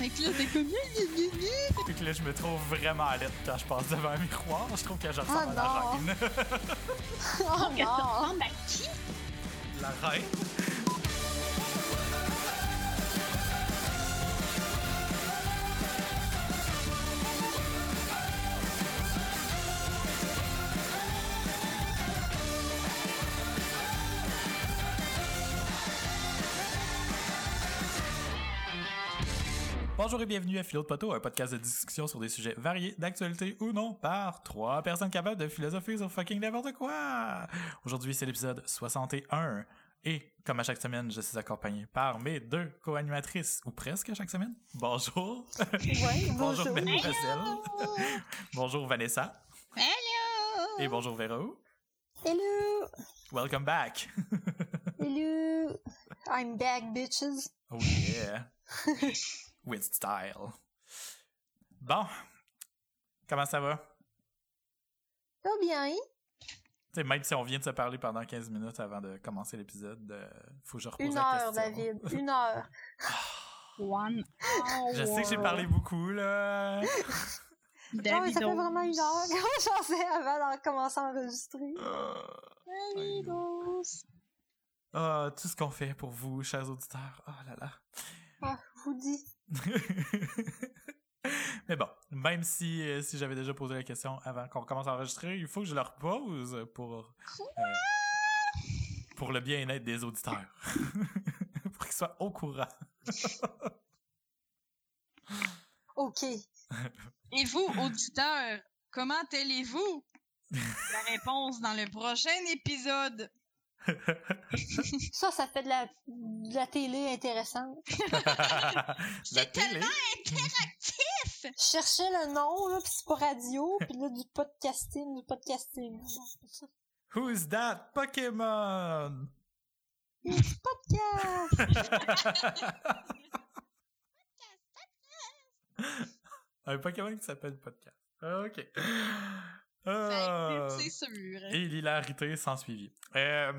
Fait que là, t'es comme. Puis que là, je me trouve vraiment à l'aide quand je passe devant un miroir. Je trouve que je ressemble Oh à la reine. Oh non! ressembles à qui? la reine? Bonjour et bienvenue à Philo de Poteau, un podcast de discussion sur des sujets variés, d'actualité ou non, par trois personnes capables de philosopher sur fucking n'importe quoi. Aujourd'hui, c'est l'épisode 61. Et, comme à chaque semaine, je suis accompagné par mes deux co-animatrices, ou presque à chaque semaine. Bonjour. Ouais, bonjour bonjour. Mademoiselle. bonjour Vanessa. Hello! Et bonjour Véro. Hello! Welcome back. Hello! I'm back, bitches. Oh yeah. With style. Bon. Comment ça va? Ça va bien? Tu sais, même si on vient de se parler pendant 15 minutes avant de commencer l'épisode, euh, faut que je repose Une la heure, question. David. Une heure. One Je sais que j'ai parlé beaucoup, là. Non, mais ça fait vraiment une heure j'en sais avant de commencer à enregistrer. Davidos. Ah, tout ce qu'on fait pour vous, chers auditeurs. Oh là là. Ah, je vous dis. Mais bon, même si, euh, si j'avais déjà posé la question avant qu'on commence à enregistrer, il faut que je leur pose pour, euh, pour le bien-être des auditeurs. pour qu'ils soient au courant. OK. Et vous, auditeurs, comment allez-vous? La réponse dans le prochain épisode. Ça, ça fait de la, de la télé intéressante. C'est télé? tellement interactif! Je cherchais le nom, là, pis c'est pas radio, pis là, du podcasting, du podcasting. Who's that Pokémon? Podcast! Un Pokémon qui s'appelle Podcast. Ok. Ah. C'est sûr. Et l'hilarité s'en suivit. Euh,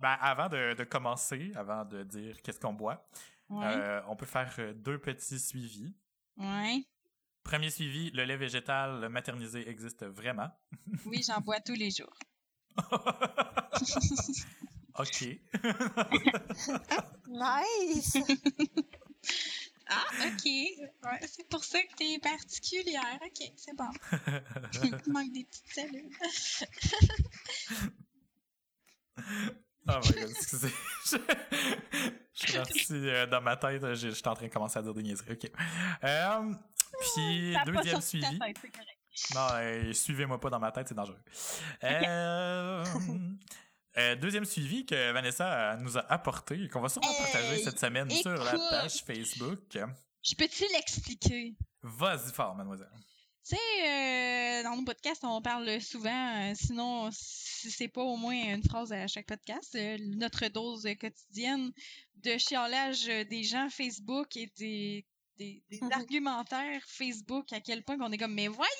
ben, avant de, de commencer, avant de dire qu'est-ce qu'on boit, Ouais. euh, on peut faire euh, deux petits suivis. Ouais. Premier suivi, le lait végétal maternisé existe vraiment. Oui, j'en bois tous les jours. ok. Nice! Ah, ok. Ouais, c'est pour ça que t'es particulière. Ok, c'est bon. Il manque des petites cellules. Oh my god, excusez. je, je suis parti euh, dans ma tête, je, je suis en train de commencer à dire des niaiseries. Ok. Euh, puis, deuxième suivi. tête. Non, euh, suivez-moi pas dans ma tête, c'est dangereux. Euh, euh, deuxième suivi que Vanessa nous a apporté et qu'on va sûrement Hey, partager cette semaine sur la page Facebook. Je peux-tu l'expliquer? Vas-y fort, mademoiselle. Tu sais, euh, dans nos podcasts, on parle souvent, euh, sinon, si c'est pas au moins une phrase à chaque podcast, euh, notre dose quotidienne de chiolage des gens Facebook et des, des, des Mhm. argumentaires Facebook, à quel point qu'on est comme, mais voyons,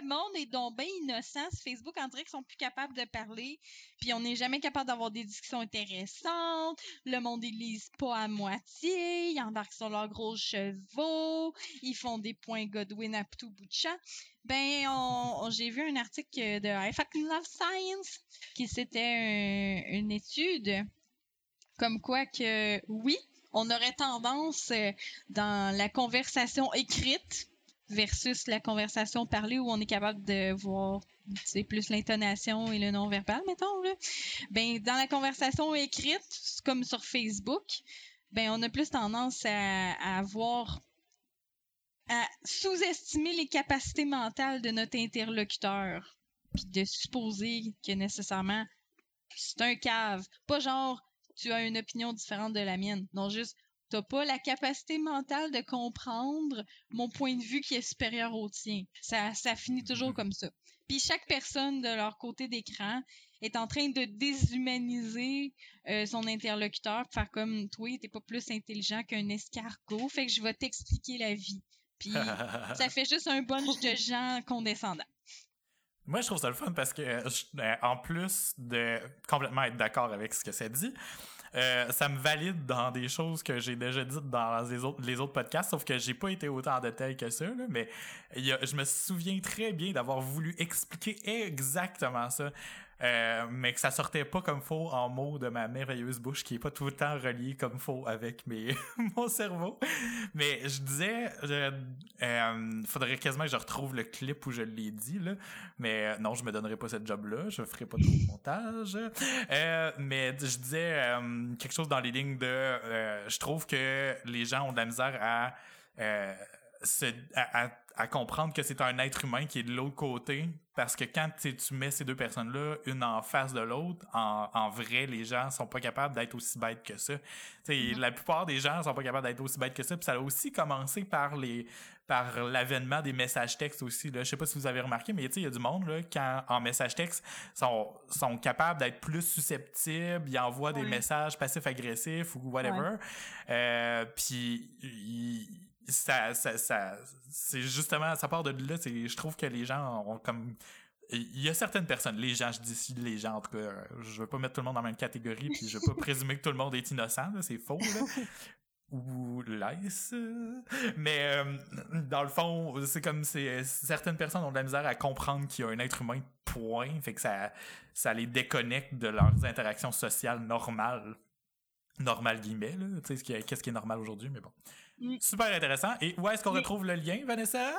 le monde est donc bien innocent. sur Facebook, on dirait qu'ils sont plus capables de parler, puis on n'est jamais capable d'avoir des discussions intéressantes. Le monde, ils lisent pas à moitié, ils embarquent sur leurs gros chevaux, ils font des points Godwin à tout bout de champ. Ben, j'ai vu un article de Fucking Love Science qui c'était un- une étude comme quoi que oui, on aurait tendance euh, dans la conversation écrite versus la conversation parlée où on est capable de voir sais, plus l'intonation et le non-verbal, mettons, là. Ben, dans la conversation écrite, c'est comme sur Facebook, ben, on a plus tendance à, à à sous-estimer les capacités mentales de notre interlocuteur, puis de supposer que nécessairement c'est un cave. Pas genre tu as une opinion différente de la mienne. Non, juste t'as pas la capacité mentale de comprendre mon point de vue qui est supérieur au tien. Ça, ça finit toujours comme ça. Puis chaque personne de leur côté d'écran est en train de déshumaniser euh, son interlocuteur, pour faire comme toi, t'es pas plus intelligent qu'un escargot, fait que je vais t'expliquer la vie. Puis ça fait juste un bunch de gens condescendants. Moi, je trouve ça le fun parce que, euh, je- euh, en plus de complètement être d'accord avec ce que ça dit, euh, ça me valide dans des choses que j'ai déjà dites dans les autres, les autres podcasts, sauf que j'ai pas été autant en détail que ça, là, mais je me souviens très bien d'avoir voulu expliquer exactement ça. Euh, mais que ça sortait pas comme faux en mots de ma merveilleuse bouche qui est pas tout le temps reliée comme faux avec mes mon cerveau. Mais je disais, je, euh, faudrait quasiment que je retrouve le clip où je l'ai dit là. Mais euh, non, je me donnerai pas cette job là, je ferai pas trop de montage. Mais je disais quelque chose dans les lignes de, je trouve que les gens ont de la misère à se- à- à comprendre que c'est un être humain qui est de l'autre côté. Parce que quand tu mets ces deux personnes-là, une en face de l'autre, en, en vrai, les gens sont pas capables d'être aussi bêtes que ça. Sais, La plupart des gens sont pas capables d'être aussi bêtes que ça. Puis ça a aussi commencé par les par l'avènement des messages textes aussi. Là. Je sais pas si vous avez remarqué, mais il y a du monde là, quand en message texte sont, sont capables d'être plus susceptibles, ils envoient des messages passifs-agressifs ou whatever. Euh, puis ils- ça, ça, ça c'est justement ça part de là c'est je trouve que les gens ont comme il y a certaines personnes les gens je dis ici les gens en tout cas euh, je veux pas mettre tout le monde dans la même catégorie puis je veux pas présumer que tout le monde est innocent c'est faux là. Ou laisse mais euh, dans le fond c'est comme c'est certaines personnes ont de la misère à comprendre qu'il y a un être humain point. Fait que ça ça les déconnecte de leurs interactions sociales normales. Normal guillemets là. Tu sais qu'est-ce qui est normal aujourd'hui mais bon. Super intéressant et où est-ce qu'on Oui. retrouve le lien Vanessa?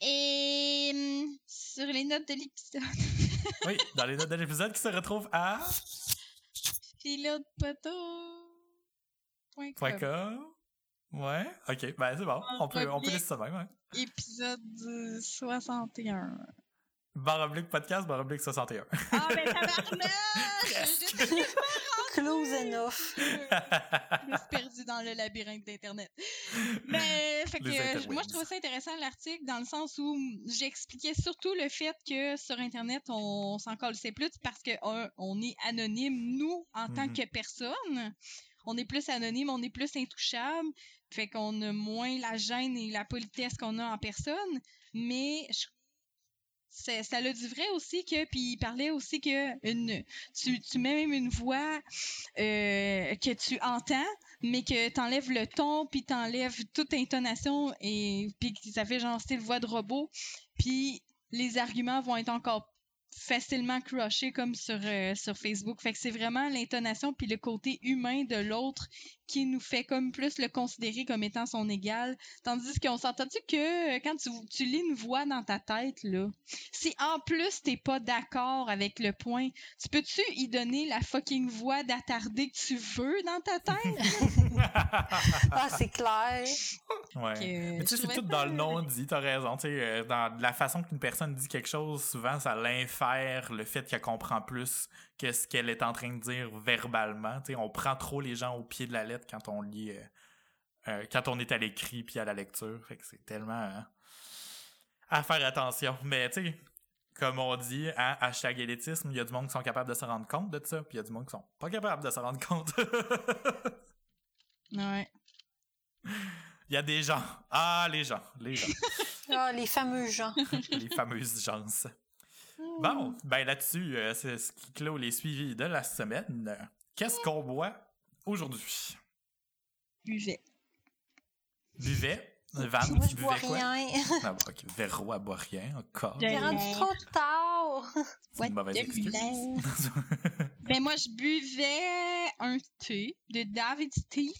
Et hum, sur les notes de l'épisode, oui dans les notes de l'épisode qui se retrouve à pilotepoteau.com. ouais ok ben c'est bon on peut on peut laisser ça même ouais. Épisode euh, 61. barre oblique podcast barre oblique 61 Ah, ben tabarnak! Close enough. Je me suis perdue dans le labyrinthe d'Internet. Mais, fait que, euh, moi, je trouvais ça intéressant, l'article, dans le sens où j'expliquais surtout le fait que sur Internet, on s'en colissait plus parce que, un, on est anonyme, nous, en tant Mhm. que personne. On est plus anonyme, on est plus intouchable. Fait qu'on a moins la gêne et la politesse qu'on a en personne. Mais, je c'est- ça l'a du vrai aussi que puis il parlait aussi que une tu, tu mets même une voix euh, que tu entends mais que t'enlèves le ton puis t'enlèves toute intonation et puis ça fait genre style voix de robot puis les arguments vont être encore facilement crushés comme sur euh, sur Facebook. Fait que c'est vraiment l'intonation puis le côté humain de l'autre qui nous fait comme plus le considérer comme étant son égal tandis qu'on s'entend-tu que euh, quand tu, tu lis une voix dans ta tête là si en plus t'es pas d'accord avec le point, tu peux-tu y donner la fucking voix d'attardé que tu veux dans ta tête? Ah, c'est clair. ouais Que Mais tu sais, c'est tout dans le nom dit, t'as raison. Tu sais, euh, dans la façon qu'une personne dit quelque chose, souvent, ça l'infère le fait qu'elle comprend plus que ce qu'elle est en train de dire verbalement. Tu sais, on prend trop les gens au pied de la lettre quand on lit, euh, euh, quand on est à l'écrit puis à la lecture. Fait que c'est tellement hein, à faire attention. Mais tu sais, comme on dit, hein, hashtag élitisme, il y a du monde qui sont capables de se rendre compte de ça, puis il y a du monde qui sont pas capables de se rendre compte. Ouais. Il y a des gens. Ah, les gens. Les gens. Ah, les fameux gens. les fameuses gens. Bon, ben là-dessus, euh, c'est ce qui clôt les suivis de la semaine. Qu'est-ce qu'on boit aujourd'hui? Buvait. Buvait? Van, Moi, tu je bois quoi? rien. Ah, bon, ok. Boit rien, encore. J'ai- C'est rendu trop tard. C'est une mauvaise excuse. Ben moi, je buvais un thé de David Tea.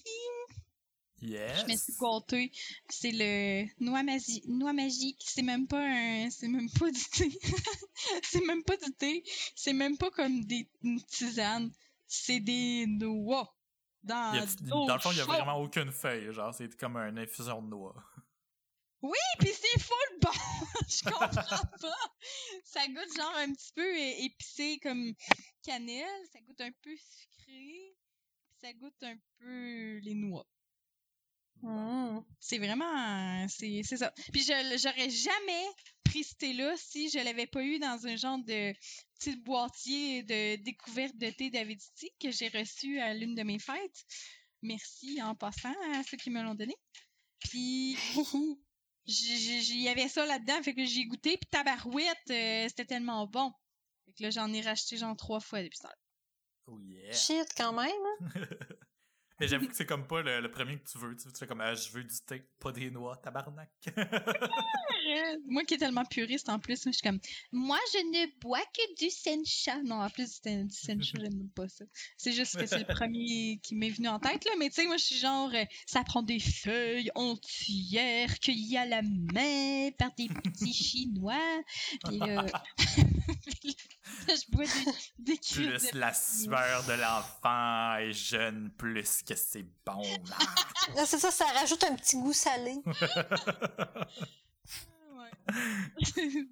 Yes. Je me suis gâtée. C'est le noix, magi- noix magique. C'est même pas un... C'est même pas du thé. c'est même pas du thé. C'est même pas comme des une tisane. C'est des noix. Dans, Y a- dans le fond, il n'y a vraiment aucune feuille. Genre, c'est comme une infusion de noix. Puis c'est full bon! je comprends pas! Ça goûte genre un petit peu épicé comme cannelle, ça goûte un peu sucré, ça goûte un peu les noix. Hmm. C'est vraiment... C'est c'est ça. Puis je j'aurais jamais pris ce thé-là si je l'avais pas eu dans un genre de petit boîtier de découverte de thé David Tea que j'ai reçu à l'une de mes fêtes. Merci en passant à ceux qui me l'ont donné. Puis Il y avait ça là-dedans, fait que j'ai goûté, puis tabarouette, euh, c'était tellement bon. Fait que là, j'en ai racheté genre trois fois depuis ça. Oh yeah. Shit, quand même. Mais j'avoue que c'est comme pas le, premier que tu veux. Tu, tu fais comme ah, je veux du thé, pas des noix, tabarnak. Moi qui est tellement puriste en plus, je suis comme moi je ne bois que du sencha. Non, en plus du du sencha, j'aime pas ça. C'est juste que c'est le premier qui m'est venu en tête là, mais tu sais moi je suis genre euh, ça prend des feuilles entières cueillies à la main par des petits chinois. Puis euh, je bois des, des plus de la sueur de l'enfant est jeune, plus que c'est bon. c'est ça, ça rajoute un petit goût salé. Dégueu.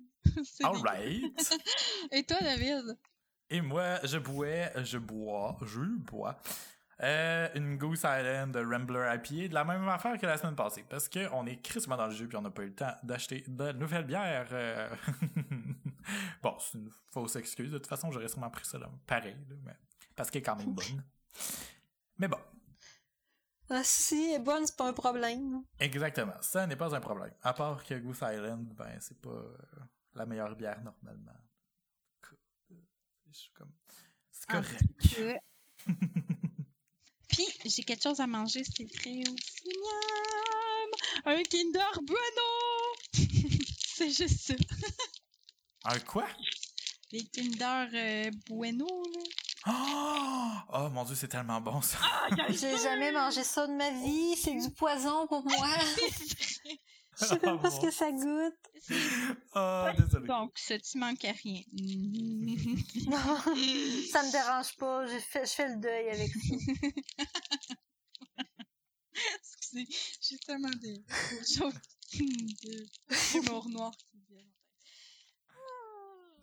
Alright. Et toi David? Et moi, je bois, je bois, je bois euh, une Goose Island de Rambler IPA de la même affaire que la semaine passée. Parce qu'on est crissement dans le jeu puis on n'a pas eu le temps d'acheter de nouvelles bières. euh. bon, c'est une fausse excuse. De toute façon, j'aurais sûrement pris ça là, pareil. là, mais... Parce qu'elle est quand même bonne. Mais bon, Ah, si, elle est bonne, c'est pas un problème. exactement. Ça n'est pas un problème. À part que Goose Island, ben, c'est pas euh, la meilleure bière normalement. Je suis comme... C'est correct. Puis, j'ai quelque chose à manger, c'est vrai aussi. Miam! Un Kinder Bueno! c'est juste ça. Un quoi? Les Kinder euh, Bueno, là. Oh! oh mon dieu, c'est tellement bon ça. J'ai jamais mangé ça de ma vie, c'est du poison pour moi. Je sais même pas ce que ça goûte. Oh, désolé. Donc, ça, tu manques à rien. Non, ça me dérange pas, je fais le deuil avec ça. Excusez, j'ai tellement de humour noir.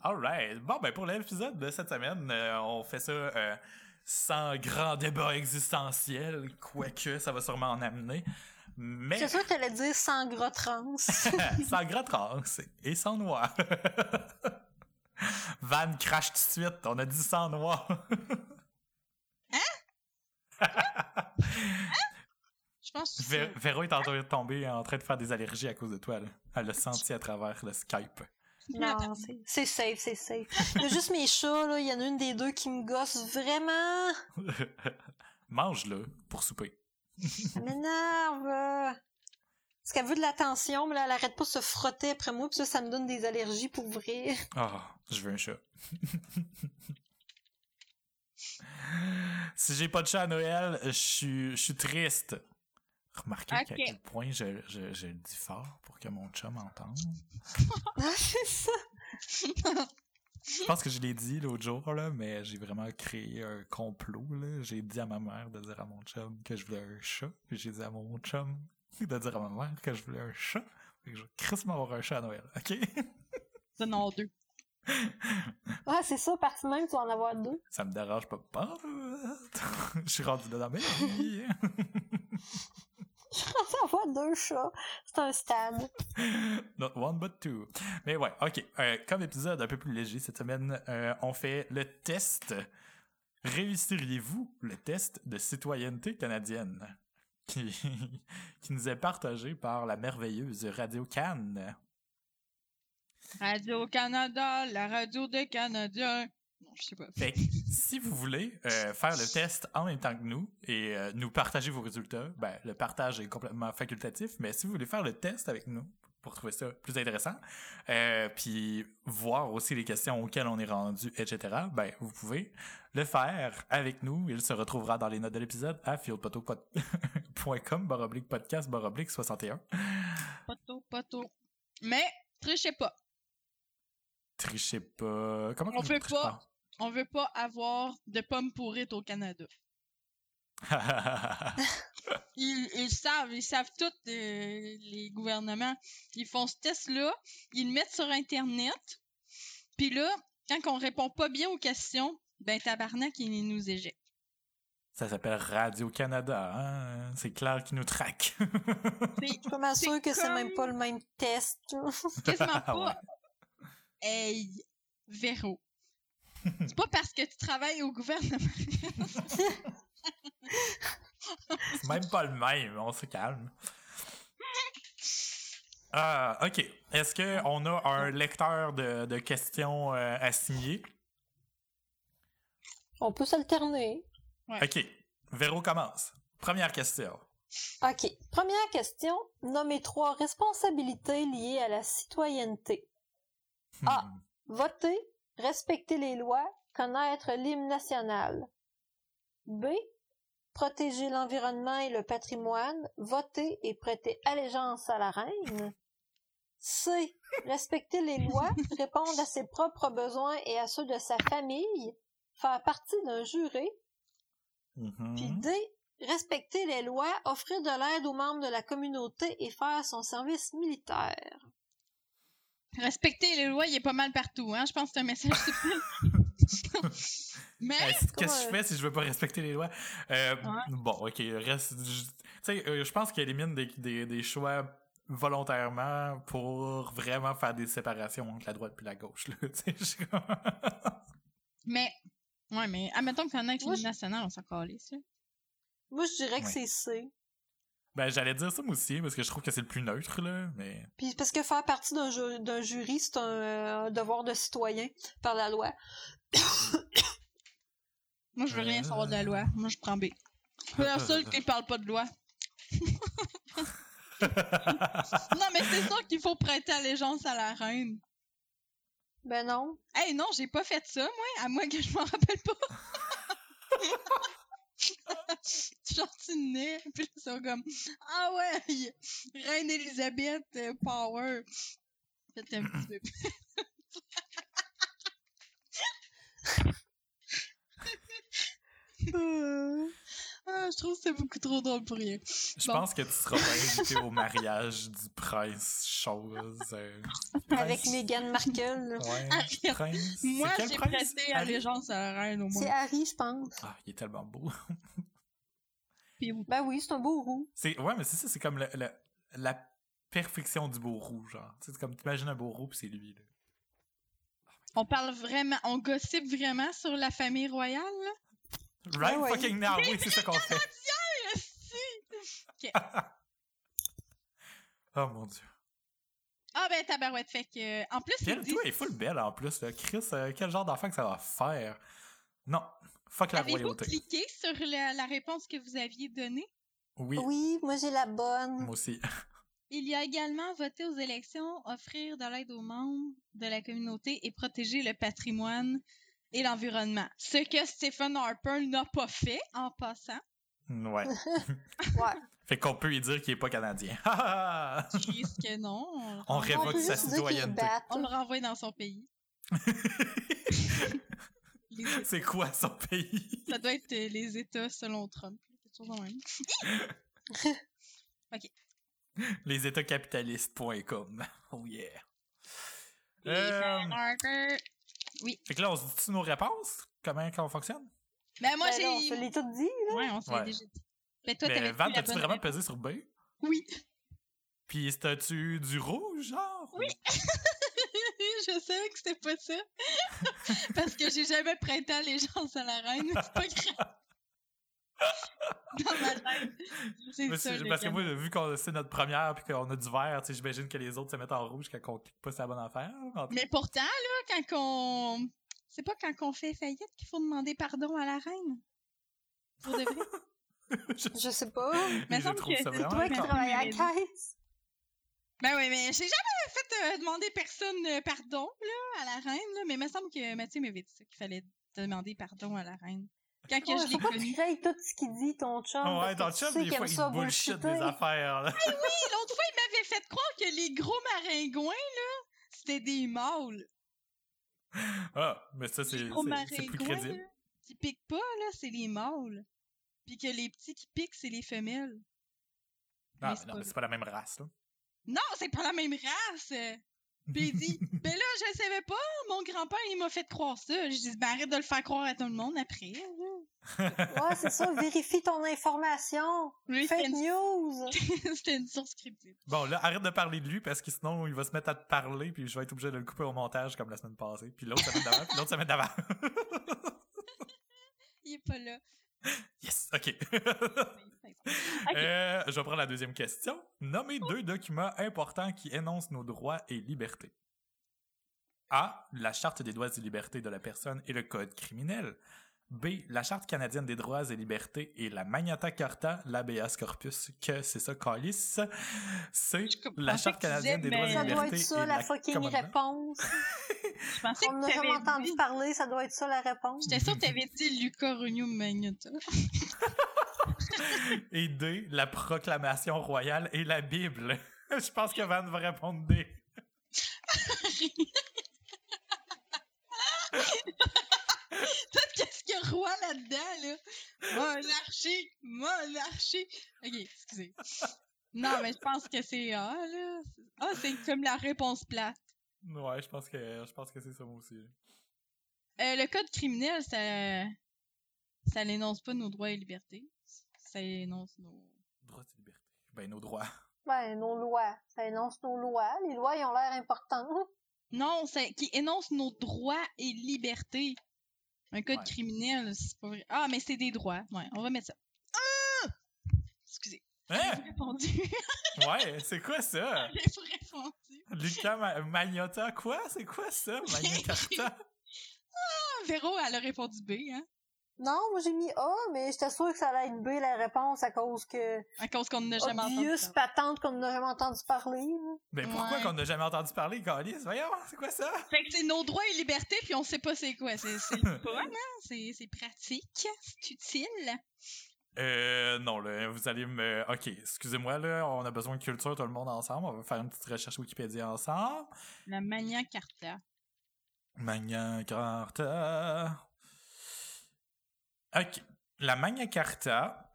Alright. Bon, ben pour l'épisode de cette semaine, euh, on fait ça euh, sans grand débat existentiel, quoique ça va sûrement en amener. Mais C'est sûr que t'allais dire sans gras trans. sans grand trans et sans noix. Van crash tout de suite, on a dit sans noix. Je pense que Vé- c'est Véro est en train de tomber en train de faire des allergies à cause de toi. là. Elle l'a senti à travers le Skype. Non, c'est- safe, c'est safe. Il y a juste mes chats, là, il y en a une des deux qui me gosse vraiment. Mange-le pour souper. Ça m'énerve. Parce qu'elle veut de l'attention, mais là, elle arrête pas de se frotter après moi, puis ça, ça me donne des allergies pour vrai. Ah, je veux un chat. si j'ai pas de chat à Noël, je suis, je suis triste. Remarquez Ok. qu'à quel point je, je, je le dis fort pour que mon chat m'entende. Ah, c'est ça. Je pense que je l'ai dit l'autre jour, là, mais j'ai vraiment créé un complot. là. J'ai dit à ma mère de dire à mon chum que je voulais un chat. Puis j'ai dit à mon chum de dire à ma mère que je voulais un chat. Fait que je vais crissement avoir un chat à Noël, ok? Ça en deux. Ah, c'est ça, partie même, tu vas en avoir deux. Ça me dérange pas. pas. Je suis rendu là dans ma train d'avoir deux chats. C'est un stade. Not one but two. Mais ouais, ok. Euh, comme épisode un peu plus léger cette semaine, euh, on fait le test. Réussiriez-vous le test de citoyenneté canadienne? Qui, qui nous est partagé par la merveilleuse Radio Cannes? Radio-Canada, la radio des Canadiens. Non, je sais pas. Fait que, si vous voulez euh, faire le test en même temps que nous et euh, nous partager vos résultats, ben, le partage est complètement facultatif, mais si vous voulez faire le test avec nous pour trouver ça plus intéressant, euh, puis voir aussi les questions auxquelles on est rendu, etc., ben, vous pouvez le faire avec nous. Il se retrouvera dans les notes de l'épisode à fieldpoto.com baroblique podcast baroblique 61. Poteau, poteau. Mais, trichez pas. Trichez pas. Comment On fait triche pas. On veut pas avoir de pommes pourrites au Canada. Ils, ils savent, ils savent tout, euh, les gouvernements. Ils font ce test-là, ils le mettent sur Internet, puis là, quand on répond pas bien aux questions, ben tabarnak, ils nous éjectent. Ça s'appelle Radio-Canada, hein? C'est clair qu'ils nous traquent. C'est Je suis pas mal C'est sûre que c'est comme- même pas le même test. quasiment Ah ouais. pas. Hey, Véro. C'est pas parce que tu travailles au gouvernement. C'est même pas le même, on se calme. Ah, ok. Est-ce qu'on a un lecteur de, de questions euh, à signer? On peut s'alterner. OK. Véro commence. Première question. OK. Première question. Nommez trois responsabilités liées à la citoyenneté. Ah. Hmm. Voter, respecter les lois, connaître l'hymne national. B. Protéger l'environnement et le patrimoine, voter et prêter allégeance à la reine. C. Respecter les lois, répondre à ses propres besoins et à ceux de sa famille, faire partie d'un jury. Mhm. Puis D. Respecter les lois, offrir de l'aide aux membres de la communauté et faire son service militaire. Respecter les lois, il est pas mal partout, hein. Je pense que c'est un message subtil. Mais, Qu'est-ce que je fais si je veux pas respecter les lois? Euh, Ouais. Bon, ok, reste. je- Tu sais, euh, je pense qu'il élimine des, des, des choix volontairement pour vraiment faire des séparations entre la droite et la gauche. Là, tu sais, je suis comme- mais, ouais, mais, admettons que connaître Moi, l'hymne je- national, on s'en calisse. Moi, je dirais que Ouais. c'est C. ben, j'allais dire ça moi aussi, parce que je trouve que c'est le plus neutre, là, mais. Puis parce que faire partie d'un ju- d'un jury, c'est un, un devoir de citoyen par la loi. Moi, je veux rien Euh. savoir de la loi. Moi, je prends B. Je suis la seule qui parle pas de loi. Non, mais c'est sûr qu'il faut prêter allégeance à la reine. Ben non. Hey, non, j'ai pas fait ça, moi, à moins que je m'en rappelle pas. Genre, tu nais, puis là, ils sont comme Ah ouais, Reine Elisabeth, euh, power. Faites un petit peu. Ah, je trouve que c'est beaucoup trop drôle pour rien. Je Bon. pense que tu seras pas invité au mariage du prince chose. euh, Avec Meghan Markle. Ouais, Harry. prince. Moi, C'est j'ai prêté Harry? allégeance à la reine, au C'est moins. Harry, je pense. Ah, il est tellement beau. Ben oui, c'est un beau roux. C'est ouais, mais c'est ça, c'est comme le, le- la perfection du beau roux, genre. Tu sais, c'est comme t'imagines un beau roux puis c'est lui. Là. on parle vraiment, on gossipe vraiment sur la famille royale, là? Right ouais. fucking now, oui, c'est ça qu'on fait. Esti! Oh mon dieu. Ah ben tabarouette, fait que... En plus, toi, elle est full belle en plus. Là. Chris, euh, quel genre d'enfant que ça va faire? Non, fuck la Avez-vous royauté. cliqué sur la, la réponse que vous aviez donnée? Oui, Oui, moi j'ai la bonne. moi aussi. Il y a également voté aux élections, offrir de l'aide aux membres de la communauté et protéger le patrimoine et l'environnement. Ce que Stephen Harper n'a pas fait, en passant. Ouais. Ouais. Fait qu'on peut y dire qu'il est pas canadien. Ha, ha, ha. Je risque que non. On, révoque sa citoyenneté. on le renvoie dans son pays. C'est quoi son pays? ça doit être euh, les États selon Trump. Même. Les états-capitalistes.com. Oh yeah. Stephen Euh, Harper. fait que là, on se dit nos réponses? Comment on fonctionne? Ben moi Ben j'ai... je l'ai tout dit, là. Ouais, on s'est Ouais. déjà dit. Ben toi, Mais t'avais la t'as-tu vraiment pesé sur B? Oui. Puis c'était-tu du rouge, genre? Oui. je savais que c'était pas ça. Parce que j'ai jamais prêté allégeance à la reine. C'est pas grave. Dans ma tête. Mais ça. parce que moi, vu qu'on c'est notre première puis qu'on a du vert, j'imagine que les autres se mettent en rouge quand on clique pas sur la bonne affaire. Mais pourtant, là, quand on. C'est pas quand on fait faillite qu'il faut demander pardon à la reine. Pour de vrai. je, Je sais pas. Mais je semble trouve que ça c'est vraiment Toi qui travailles à la caisse. Ben oui, mais j'ai jamais fait euh, demander personne euh, pardon, là, à la reine, là. Mais il me semble que Mathieu m'avait dit ça, qu'il fallait demander pardon à la reine. Quand que Ouais, je l'ai connu. tu crées tout ce qu'il dit, ton chum. Ouais, parce ton que tu chum, sais des fois, il bullshit des affaires, là. Oui, l'autre fois, il m'avait fait croire que les gros maringouins, là, c'était des mâles. Ah, mais ça, c'est Les gros c'est- plus maringouins, crédible. là, qui piquent pas, là, c'est les mâles. Puis que les petits qui piquent, c'est les femelles. Ah, Mais c'est non, pas mais c'est pas la même race, là. Non, c'est pas la même race! Puis il dit, ben là, je savais pas, mon grand-père, il m'a fait croire ça. Je dis, ben arrête de le faire croire à tout le monde après. Ouais, c'est ça. Vérifie ton information. Lui, Fake c'était une... news. c'était une source cryptique. Bon, là, arrête de parler de lui parce que sinon, il va se mettre à te parler puis je vais être obligé de le couper au montage comme la semaine passée. Puis l'autre semaine d'avant, puis l'autre semaine d'avant. Il est pas là. Yes, ok. Ok. Euh, je vais prendre la deuxième question. Nommez deux documents importants qui énoncent nos droits et libertés. A. La Charte des droits et libertés de la personne et le Code criminel. B. La Charte canadienne des droits et libertés et la Magna Carta, l'habeas corpus, que c'est ça, calice. C. La Charte canadienne des droits et mais- Ça doit libertés être ça, la fucking réponse. Je pensais On que n'a jamais entendu dit... parler, ça doit être ça la réponse. J'étais sûre que t'avais dit Luca Runio Magnata. Et D. La proclamation royale et la Bible. Je pense que Van va répondre D. roi là-dedans, là? Monarchie! Monarchie! Ok, excusez. Non, mais je pense que c'est A, là. Ah, c'est comme la réponse plate. Ouais, je pense que je pense que c'est ça moi aussi. Euh, le code criminel, ça... Ça n'énonce pas nos droits et libertés. Ça énonce nos... Droits et libertés. Ben nos droits. Ben, nos lois. Ça énonce nos lois. Les lois, ils ont l'air importantes. Non, c'est qui énonce nos droits et libertés. Un code Ouais. criminel, c'est pas vrai. Ah, mais c'est des droits. Ouais, on va mettre ça. Ah! Excusez. Hein? Répondu. Ouais, c'est quoi ça? J'ai répondu. Lucas Ma- Magnotta, quoi? C'est quoi ça? Magna Carta? Ah, Véro, elle a répondu B, hein? Non, moi j'ai mis A, mais j'étais sûre que ça allait être B la réponse à cause que À cause qu'on n'a jamais entendu. obvious patente qu'on n'a jamais entendu parler. Ben pourquoi Ouais. qu'on n'a jamais entendu parler, Calis? Voyons, c'est quoi ça? Fait que c'est nos droits et libertés, puis on sait pas c'est quoi. C'est le fun, hein? C'est c'est pratique, c'est utile. Euh, non, là, vous allez me... Ok, excusez-moi, là, on a besoin de culture, tout le monde ensemble. On va faire une petite recherche Wikipédia ensemble. La Magna Carta. Magna Carta. Ok. La Magna Carta,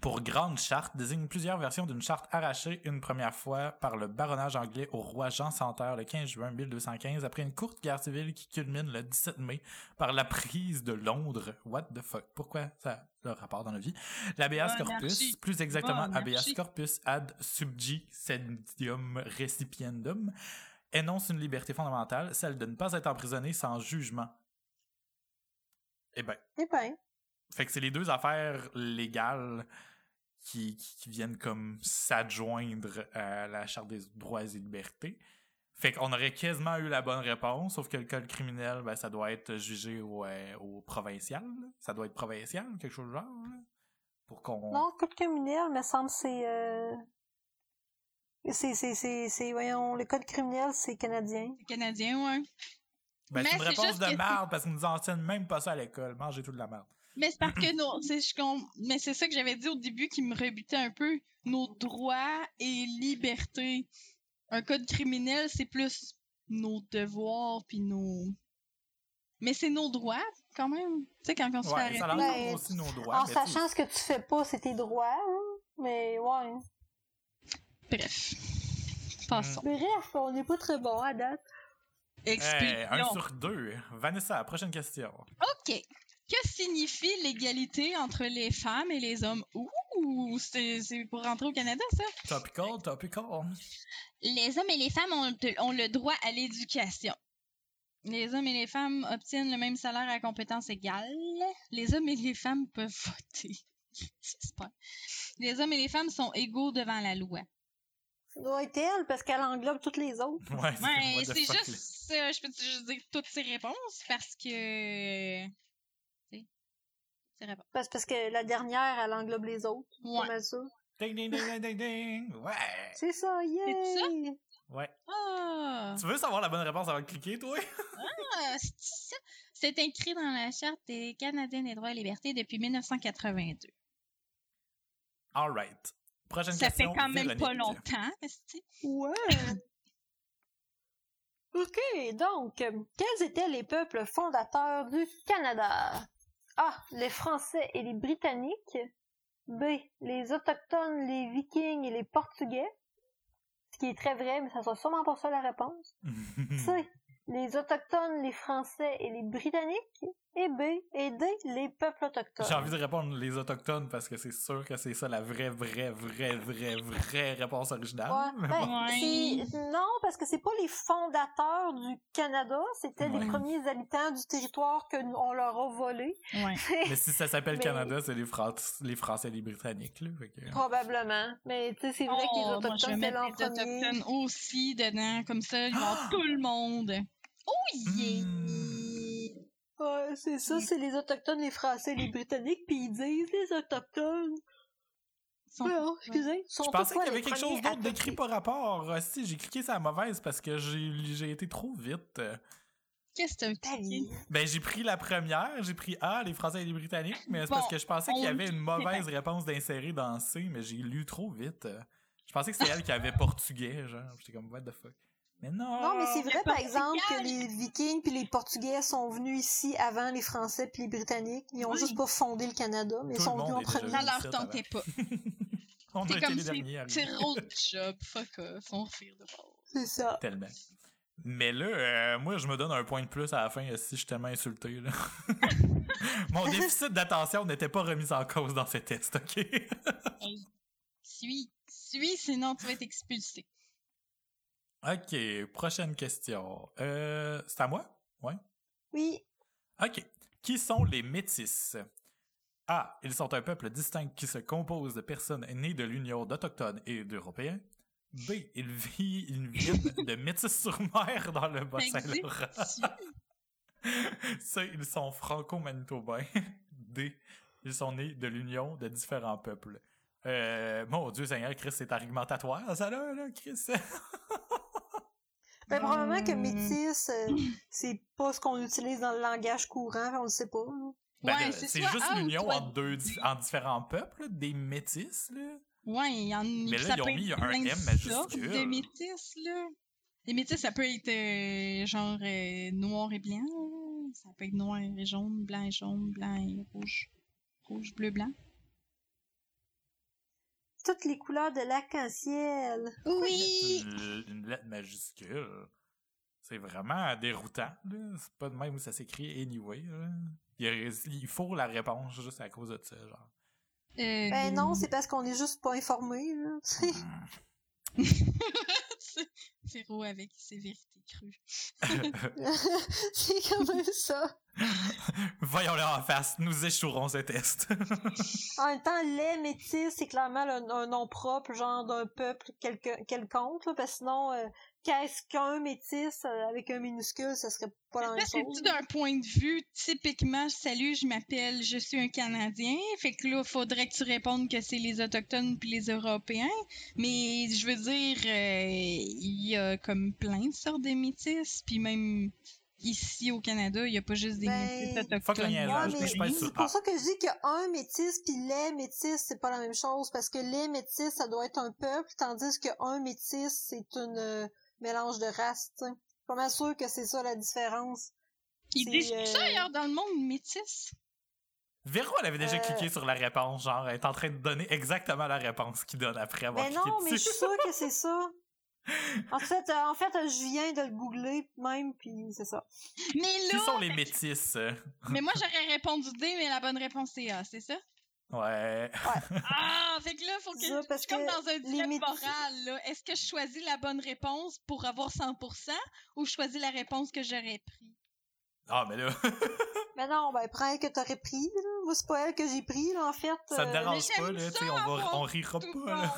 pour grande charte, désigne plusieurs versions d'une charte arrachée une première fois par le baronnage anglais au roi Jean Santerre le 15 juin 1215 après une courte guerre civile qui culmine le 17 mai par la prise de Londres. What the fuck? Pourquoi ça le rapport dans la vie? L'habeas corpus, plus exactement habeas corpus ad subgi sedium recipiendum, énonce une liberté fondamentale, celle de ne pas être emprisonné sans jugement. Eh ben, Eh ben, fait que c'est les deux affaires légales qui, qui, qui viennent comme s'adjoindre à la Charte des droits et libertés. Fait qu'on aurait quasiment eu la bonne réponse, sauf que le code criminel, ben, ça doit être jugé au, euh, au provincial. là. Ça doit être provincial, quelque chose du genre. là. Pour qu'on... non, code criminel, me semble c'est euh... c'est c'est c'est c'est voyons, le code criminel c'est canadien. C'est canadien, ouais. Ben, c'est Mais une c'est réponse de merde parce qu'ils nous enseignent même pas ça à l'école. Mangez tout de la merde. Mais c'est parce que nos, c'est je mais c'est ça que j'avais dit au début qui me rebutait un peu. Nos droits et libertés. Un code criminel, c'est plus nos devoirs puis nos. Mais c'est nos droits quand même. Tu sais quand on se fait Ouais, ça arrêter. Ben, aussi nos droits. en mais sachant ce que tu fais pas, c'est tes droits. hein. Mais ouais. Bref. Passons. Bref, on n'est pas très bon à date. Hey, Expulsion. un sur deux. Vanessa, prochaine question. Ok. Que signifie l'égalité entre les femmes et les hommes? Ouh, c'est pour rentrer au Canada, ça? Topical, topical. Les hommes et les femmes ont, le droit à l'éducation. Les hommes et les femmes obtiennent le même salaire à compétences égales. Les hommes et les femmes peuvent voter. J'espère. Les hommes et les femmes sont égaux devant la loi. Ça doit être elle parce qu'elle englobe toutes les autres. Ouais, c'est Ouais, juste, euh, je peux juste dire toutes ces réponses parce que. tu sais, ces réponses. Parce, parce que la dernière, elle englobe les autres. Ouais. Ça. Ding, ding, ding, ding, ding, ding. Ouais. C'est ça, yay! Ouais. Ah! Tu veux savoir la bonne réponse avant de cliquer, toi? Ah, c'est ça. C'est écrit dans la Charte des Canadiens des droits et libertés depuis 1982. Alright. Prochaine Ça fait question. quand même pas longtemps. Ouais! ok, donc, euh, quels étaient les peuples fondateurs du Canada? A. Les Français et les Britanniques. B. Les Autochtones, les Vikings et les Portugais. Ce qui est très vrai, mais ça sera sûrement pas ça la réponse. C. Les Autochtones, les Français et les Britanniques. Et B. Et D. Les peuples autochtones. J'ai envie de répondre les autochtones parce que c'est sûr que c'est ça la vraie, vraie, vraie, vraie, vraie réponse originale. Ouais, Mais ben, bon. Non, parce que c'est pas les fondateurs du Canada, c'était Ouais. les premiers habitants du territoire que nous- on leur a volé. Ouais. Mais si ça s'appelle Mais- Canada, c'est les, Fran- les Français et les Britanniques. Là, que- Probablement. Mais tu sais, c'est vrai que les Oh, autochtones, c'est les premier. autochtones aussi dedans, comme ça, ils vont Ah! tout le monde. Oh yeah! Hmm. Ouais, c'est ça, c'est les Autochtones, les Français, les Britanniques, puis ils disent les Autochtones. Sont- Ouais, oh, excusez. sont Je pensais qu'il y avait les quelque chose premiers d'autre à d'écrit par rapport. Euh, Si, j'ai cliqué sur la mauvaise parce que j'ai j'ai été trop vite. Qu'est-ce que t'as Ta cliqué? Ben, j'ai pris la première, j'ai pris A, les Français et les Britanniques, mais c'est parce que je pensais qu'il y avait une mauvaise réponse d'insérer dans C, mais j'ai lu trop vite. Je pensais que c'était elle qui avait portugais, genre. J'étais comme, what the fuck? Mais non! Non, mais c'est vrai, par exemple, que les Vikings puis les Portugais sont venus ici avant les Français puis les Britanniques. Ils ont Oui. juste pas fondé le Canada, mais ils sont venus en premier. Ça leur tentait pas. On a C'est été comme les c'est derniers c'est arrivés. road job, fuck off, on de base. C'est ça. Tellement. Mais là, euh, moi, je me donne un point de plus à la fin euh, si je suis tellement insulté. Là. Mon déficit d'attention n'était pas remis en cause dans ces tests, OK? Hey, suis, suis, sinon tu vas être expulsé. OK, prochaine question. Euh, c'est à moi? Ouais. Oui. OK. Qui sont les métis? A. Ils sont un peuple distinct qui se compose de personnes nées de l'union d'Autochtones et d'Européens. B. Ils, vivent, ils viennent de Métis-sur-Mer dans le Bas-Saint-Laurent. C. Ils sont franco-manitobains. D. Ils sont nés de l'union de différents peuples. Euh, mon Dieu Seigneur, Chris, c'est argumentatoire, ça là, là Chris. Ben, probablement que Hum. métis, euh, c'est pas ce qu'on utilise dans le langage courant, on le sait pas. Ben, Ouais, c'est juste A l'union soit entre deux, en différents peuples, là, des métis, là. Ouais, il y en Mais là, ça ils ont mis un M majuscule. de métis, là. Les métis, ça peut être euh, genre euh, noir et blanc. Ça peut être noir et jaune, blanc et jaune, blanc et rouge. Rouge, bleu, blanc. Toutes les couleurs de l'arc-en-ciel. Oui! Une, lettre majuscule. C'est vraiment déroutant, là. C'est pas de même où ça s'écrit anyway. Il, faut la réponse juste à cause de ça, genre. Euh, Ben non, c'est parce qu'on est juste pas informés. là. Zéro avec ses vérités crues. c'est quand même ça. Voyons-le en face, nous échouerons ce test. En même temps, les métis, c'est clairement le- un nom propre, genre d'un peuple quelque- quelconque, là, parce que sinon, euh, qu'est-ce qu'un métis euh, avec un minuscule, ça serait pas la même chose. d'un point de vue typiquement salut, je m'appelle, je suis un Canadien. Fait que là, faudrait que tu répondes que c'est les Autochtones puis les Européens. Mais je veux dire, euh, il y a comme plein de sortes de métis. Puis même ici au Canada, il y a pas juste des Ben, métis autochtones. Ouais, mais je C'est pour A. ça que je dis qu'un métis puis les métis, c'est pas la même chose, parce que les métis, ça doit être un peuple, tandis que un métis, c'est une euh, mélange de races, tu sais. Pas mal sûr que c'est ça la différence. Ils disent ça euh, ailleurs dans le monde, métis? Véro, elle avait déjà Euh, cliqué sur la réponse, genre, elle est en train de donner exactement la réponse qu'il donne après avoir Ben cliqué non, mais je dessus. suis sûre que c'est ça. En fait, euh, en fait, euh, je viens de le googler même, puis c'est ça. Mais Qui là, sont les métis? mais moi j'aurais répondu D, mais la bonne réponse c'est A, c'est ça? Ouais. Ah, fait que là, faut que Ça, je parce suis comme dans un dilemme moral, là. Est-ce que je choisis la bonne réponse pour avoir 100% ou je choisis la réponse que j'aurais pris? Ah, mais là, Mais non, ben prends elle que t'aurais pris, là. Moi, c'est pas elle que j'ai pris, là, en fait. ça te Euh, dérange mais pas, là, tu sais, on, va, on rira pas, là.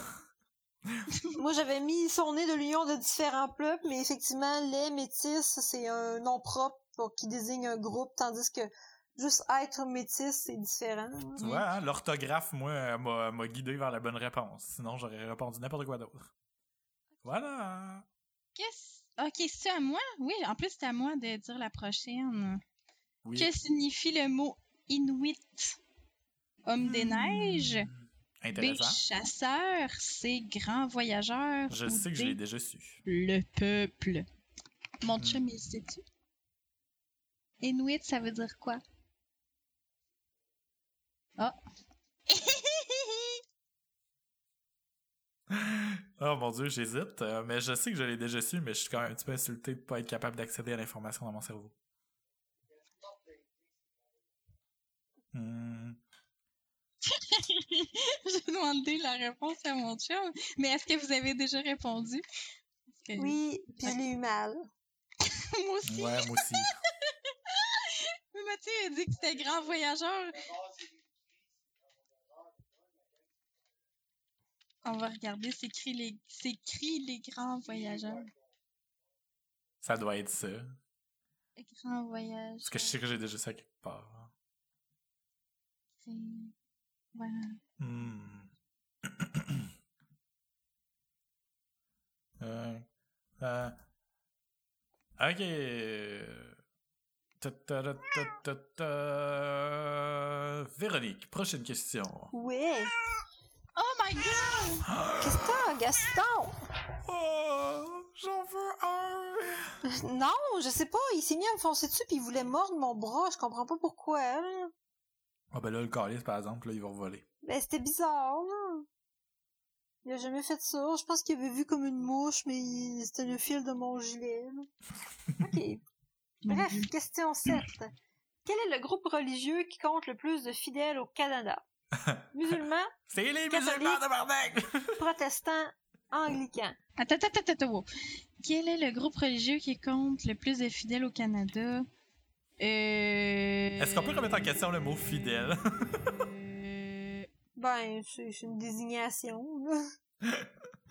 Moi, j'avais mis son nez de l'union de différents peuples, mais effectivement, les métis, c'est un nom propre pour- qui désigne un groupe, tandis que juste être métis, c'est différent. hein. Tu vois, hein, l'orthographe, moi, euh, m'a m'a guidé vers la bonne réponse. Sinon, j'aurais répondu n'importe quoi d'autre. Voilà. Qu'est-ce... Ok, c'est à moi? Oui, en plus, c'est à moi de dire la prochaine. Oui. Que signifie le mot Inuit? Homme des neiges? B. Hmm. Intéressant. Chasseur? C. Grand voyageur? Je sais que je l'ai déjà su. Le peuple. Mon Hmm. chum, il sait-tu? Inuit, ça veut dire quoi? Ah. Oh mon dieu, j'hésite. euh, mais je sais que je l'ai déjà su, mais je suis quand même un petit peu insulté de pas être capable d'accéder à l'information dans mon cerveau. Hmm. J'ai demandé la réponse à mon chum. Mais est-ce que vous avez déjà répondu? Que Oui, puis je l'ai eu mal. moi aussi. Ouais, moi aussi. Mais Mathieu a dit que c'était grand voyageur. On va regarder, c'est écrit les, les grands voyageurs. Ça doit être ça. grand voyage. Parce que je sais que j'ai déjà ça quelque part. C'est... Voilà. Hmm. Euh, euh, ok. Ta, ta, ta, ta, ta, ta. Véronique, prochaine question. Ouais. Oh my god! Qu'est-ce que t'as, Gaston? Oh, j'en veux un. Non, je sais pas, il s'est mis à me foncer dessus puis il voulait mordre mon bras, je comprends pas pourquoi. là. Ah ben là, le calice, par exemple, là, il va voler. Ben, c'était bizarre, là. Il a jamais fait ça. Je pense qu'il avait vu comme une mouche, mais il- c'était le fil de mon gilet. là. OK. Bref, question 7. Quel est le groupe religieux qui compte le plus de fidèles au Canada? Musulmans, C'est les musulmans de Bardac! protestants, anglicans. Attends, attends, attends, attends. Quel est le groupe religieux qui compte le plus de fidèles au Canada? Euh... Est-ce qu'on peut remettre en question le mot fidèle? Euh, Ben, c'est une désignation.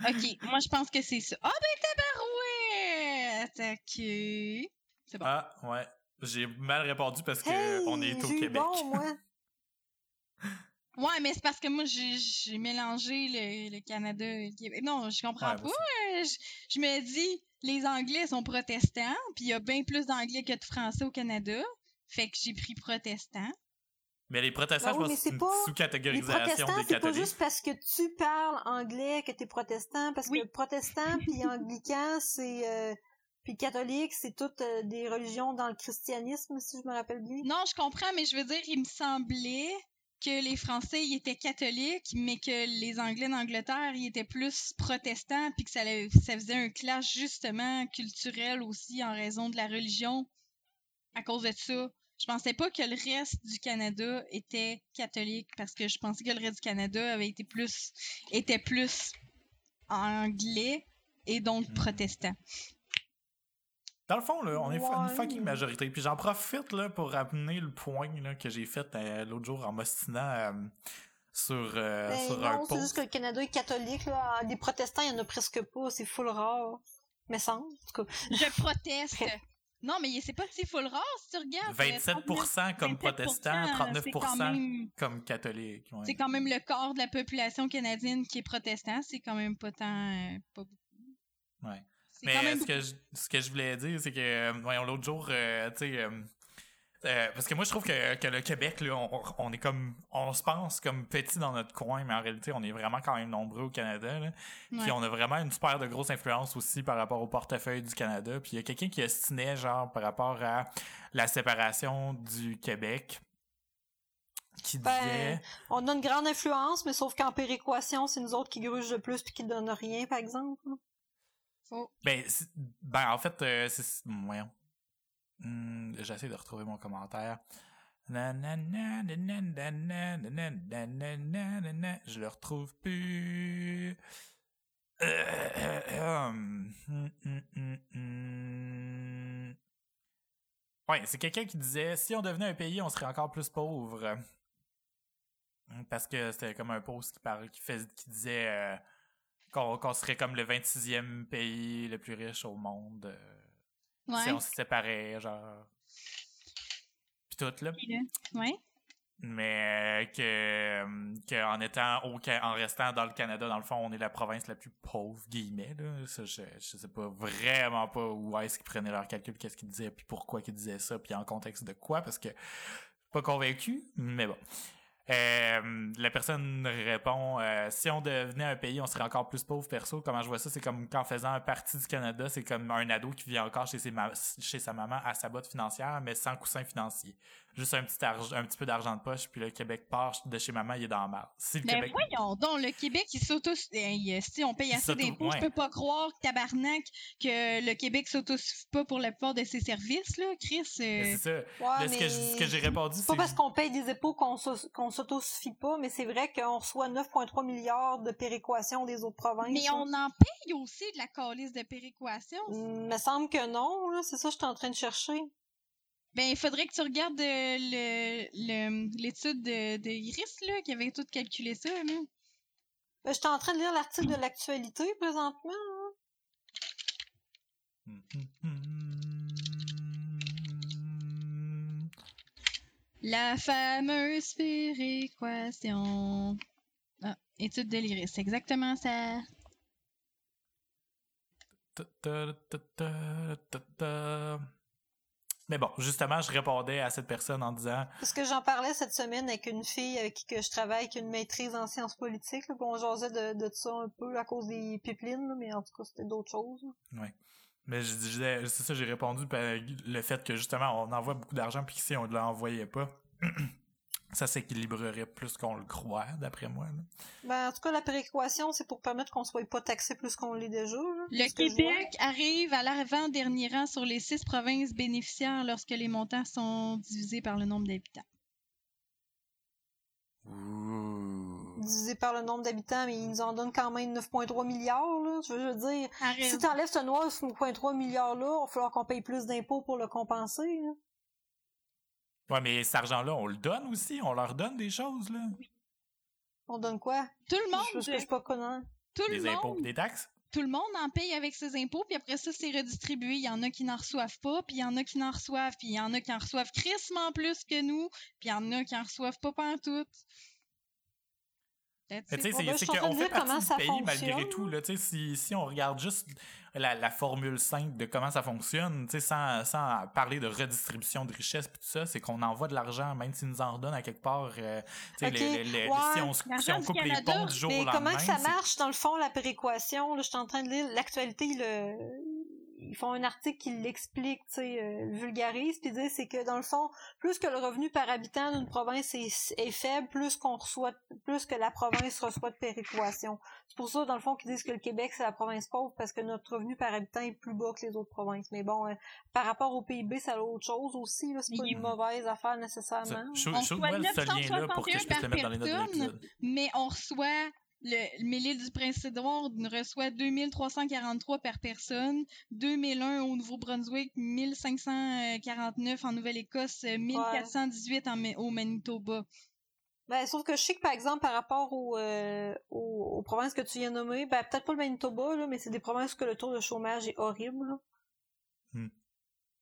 Ok, moi je pense que c'est ça. Ah ben tabarouette! Ok. C'est bon. Ah, ouais. J'ai mal répondu parce que Hey, on est au Québec. bon, moi. Ouais, mais c'est parce que moi j'ai mélangé le, le Canada et le Québec. Non, je comprends Ouais, pas. Euh, Je, je me dis, les Anglais sont protestants, puis il y a bien plus d'Anglais que de Français au Canada. Fait que j'ai pris protestant. Mais les protestants, Ben oui, je mais pense que c'est une sous-catégorisation protestants, des c'est pas catholiques. juste parce que tu parles anglais que t'es protestant, parce Oui. que protestant puis anglican, c'est... euh, puis catholique, c'est toutes euh, des religions dans le christianisme, si je me rappelle bien. Non, je comprends, mais je veux dire, il me semblait que les Français ils étaient catholiques, mais que les Anglais d'Angleterre ils étaient plus protestants, puis que ça, faisait un clash justement culturel aussi en raison de la religion à cause de ça. Je pensais pas que le reste du Canada était catholique parce que je pensais que le reste du Canada avait été plus était plus anglais et donc Mhm. protestant. Dans le fond, là, on est une fucking majorité. Puis j'en profite là, pour ramener le point là, que j'ai fait euh, l'autre jour en m'ostinant euh, sur, euh, Ben sur un non, c'est juste que le Canada est catholique, là. Des protestants, il y en a presque pas, c'est full rare. Mais ça, en tout cas. Je proteste. Non, mais c'est pas si full rare si tu regardes. 27% comme 27%, protestants, c'est quand 39% même- comme catholiques. ouais. C'est quand même le quart de la population canadienne qui est protestant. C'est quand même pas tant. euh, pas beaucoup. Ouais. Mais quand même ce que, je, ce que je voulais dire, c'est que, euh, voyons, l'autre jour, euh, tu sais, euh, euh, parce que moi, je trouve que, que le Québec, là, on, on est comme, on se pense comme petit dans notre coin, mais en réalité, on est vraiment quand même nombreux au Canada, là. Ouais. Puis on a vraiment une super de grosse influence aussi par rapport au portefeuille du Canada. Puis il y a quelqu'un qui ostinait, genre, par rapport à la séparation du Québec, qui Ben, disait... On a une grande influence, mais sauf qu'en péréquation, c'est nous autres qui grugent le plus puis qui donnent rien, par exemple. Ben, ben, en fait, c'est... Voyons. J'essaie de retrouver mon commentaire. Je le retrouve plus. Ouais, c'est quelqu'un qui disait si on devenait un pays, on serait encore plus pauvre. Parce que c'était comme un post qui parle, qui, fait, qui disait qu'on serait comme le 26e pays le plus riche au monde. euh, Ouais. Si on se séparait, genre. Pis tout, là. Puis Ouais. Mais euh, que, euh, que en étant au en restant dans le Canada, dans le fond, on est la province la plus pauvre, guillemets, là. Ça, je, je sais pas vraiment pas où est-ce qu'ils prenaient leur calcul, qu'est-ce qu'ils disaient, puis pourquoi qu'ils disaient ça, puis en contexte de quoi, parce que je suis pas convaincu, mais bon. Euh, la personne répond euh, si on devenait un pays, on serait encore plus pauvre perso. Comment je vois ça, c'est comme qu'en faisant un parti du Canada, c'est comme un ado qui vit encore chez, ses ma- chez sa maman à sa botte financière, mais sans coussin financier. Juste un petit, un petit peu d'argent de poche, puis le Québec part de chez maman, il est dans la merde. Si le Québec. voyons donc, le Québec, il s'auto... Si on paye assez d'impôts, ouais. je peux pas croire, tabarnak, que le Québec s'autosuffit pas pour la plupart de ses services, là, Chris. Mais euh, C'est ça. Ouais, ce mais que je- ce que j'ai répondu, c'est pas parce qu'on paye des impôts qu'on qu'on s'autosuffit pas, mais c'est vrai qu'on reçoit 9,3 milliards de péréquation des autres provinces. Mais on en paye aussi de la calice de péréquation. Mm, me semble que non. C'est ça que je suis en train de chercher. Ben, il faudrait que tu regardes euh, le- le- l'étude de, de Iris, là, qui avait tout calculé ça, là. Ben, j'étais en train de lire l'article de l'actualité présentement. hein. Hum, hum, hum. La fameuse péréquation. Ah, étude de l'iris, c'est exactement ça. Mais bon, justement, je répondais à cette personne en disant Parce que j'en parlais cette semaine avec une fille avec qui que je travaille, qui a une maîtrise en sciences politiques, là, on jasait de, de ça un peu à cause des pipelines, mais en tout cas, c'était d'autres choses. là. Mais je disais, c'est ça, j'ai répondu ben, le fait que justement, on envoie beaucoup d'argent, puis qu'ici, on ne l'envoyait pas. ça s'équilibrerait plus qu'on le croit, d'après moi. là. Ben, en tout cas, la péréquation, c'est pour permettre qu'on soit pas taxé plus qu'on l'est déjà. là, Le. Québec arrive à l'avant-dernier rang sur les six provinces bénéficiaires lorsque les montants sont divisés par le nombre d'habitants. Divisé par le nombre d'habitants, mais ils nous en donnent quand même 9,3 milliards, là. Je veux, je veux dire, si t'enlèves ce noir, ce 9,3 milliards-là, il va falloir qu'on paye plus d'impôts pour le compenser, là. Ouais, mais cet argent-là, on le donne aussi, on leur donne des choses, là. On donne quoi? Tout le monde, parce que je suis pas connant. tout le Des impôts monde, et des taxes? tout le monde en paye avec ses impôts, puis après ça, c'est redistribué. Il y en a qui n'en reçoivent pas, puis il y en a qui n'en reçoivent, puis il y en a qui en reçoivent crissement plus que nous, puis il y en a qui en reçoivent pas pantoute. Tu sais, c'est qu'on fait partie du pays malgré fonctionne. tout. Là, si, si on regarde juste la, la formule simple de comment ça fonctionne, sans, sans parler de redistribution de richesse et tout ça, c'est qu'on envoie de l'argent, même s'ils nous en redonnent à quelque part. euh, les- les- si on, si on coupe les ponts du jour Mais au comment que ça marche, dans le fond, la péréquation? Là, je suis en train de lire l'actualité, le... ils font un article qui l'explique, tu sais, euh, vulgarise, puis dit c'est que dans le fond, plus que le revenu par habitant d'une province est, est faible, plus qu'on reçoit, plus que la province reçoit de péréquation. C'est pour ça, dans le fond, qu'ils disent que le Québec c'est la province pauvre parce que notre revenu par habitant est plus bas que les autres provinces. Mais bon, euh, par rapport au PIB, ça a autre chose aussi. Là, c'est pas une mauvaise affaire ça- nécessairement. On reçoit ce lien-là pour que je puisse le mettre dans les notes de 961 l'épisode. mais on reçoit le mais l'île du Prince-Édouard reçoit 2343 par personne, 2001 au Nouveau-Brunswick, 1549 en Nouvelle-Écosse, 1418 en, Ma- au Manitoba. Ben, sauf que je sais que, par exemple, par rapport aux, euh, aux, aux provinces que tu viens de nommer, ben, peut-être pas le Manitoba, là, mais c'est des provinces où le taux de chômage est horrible. Hmm.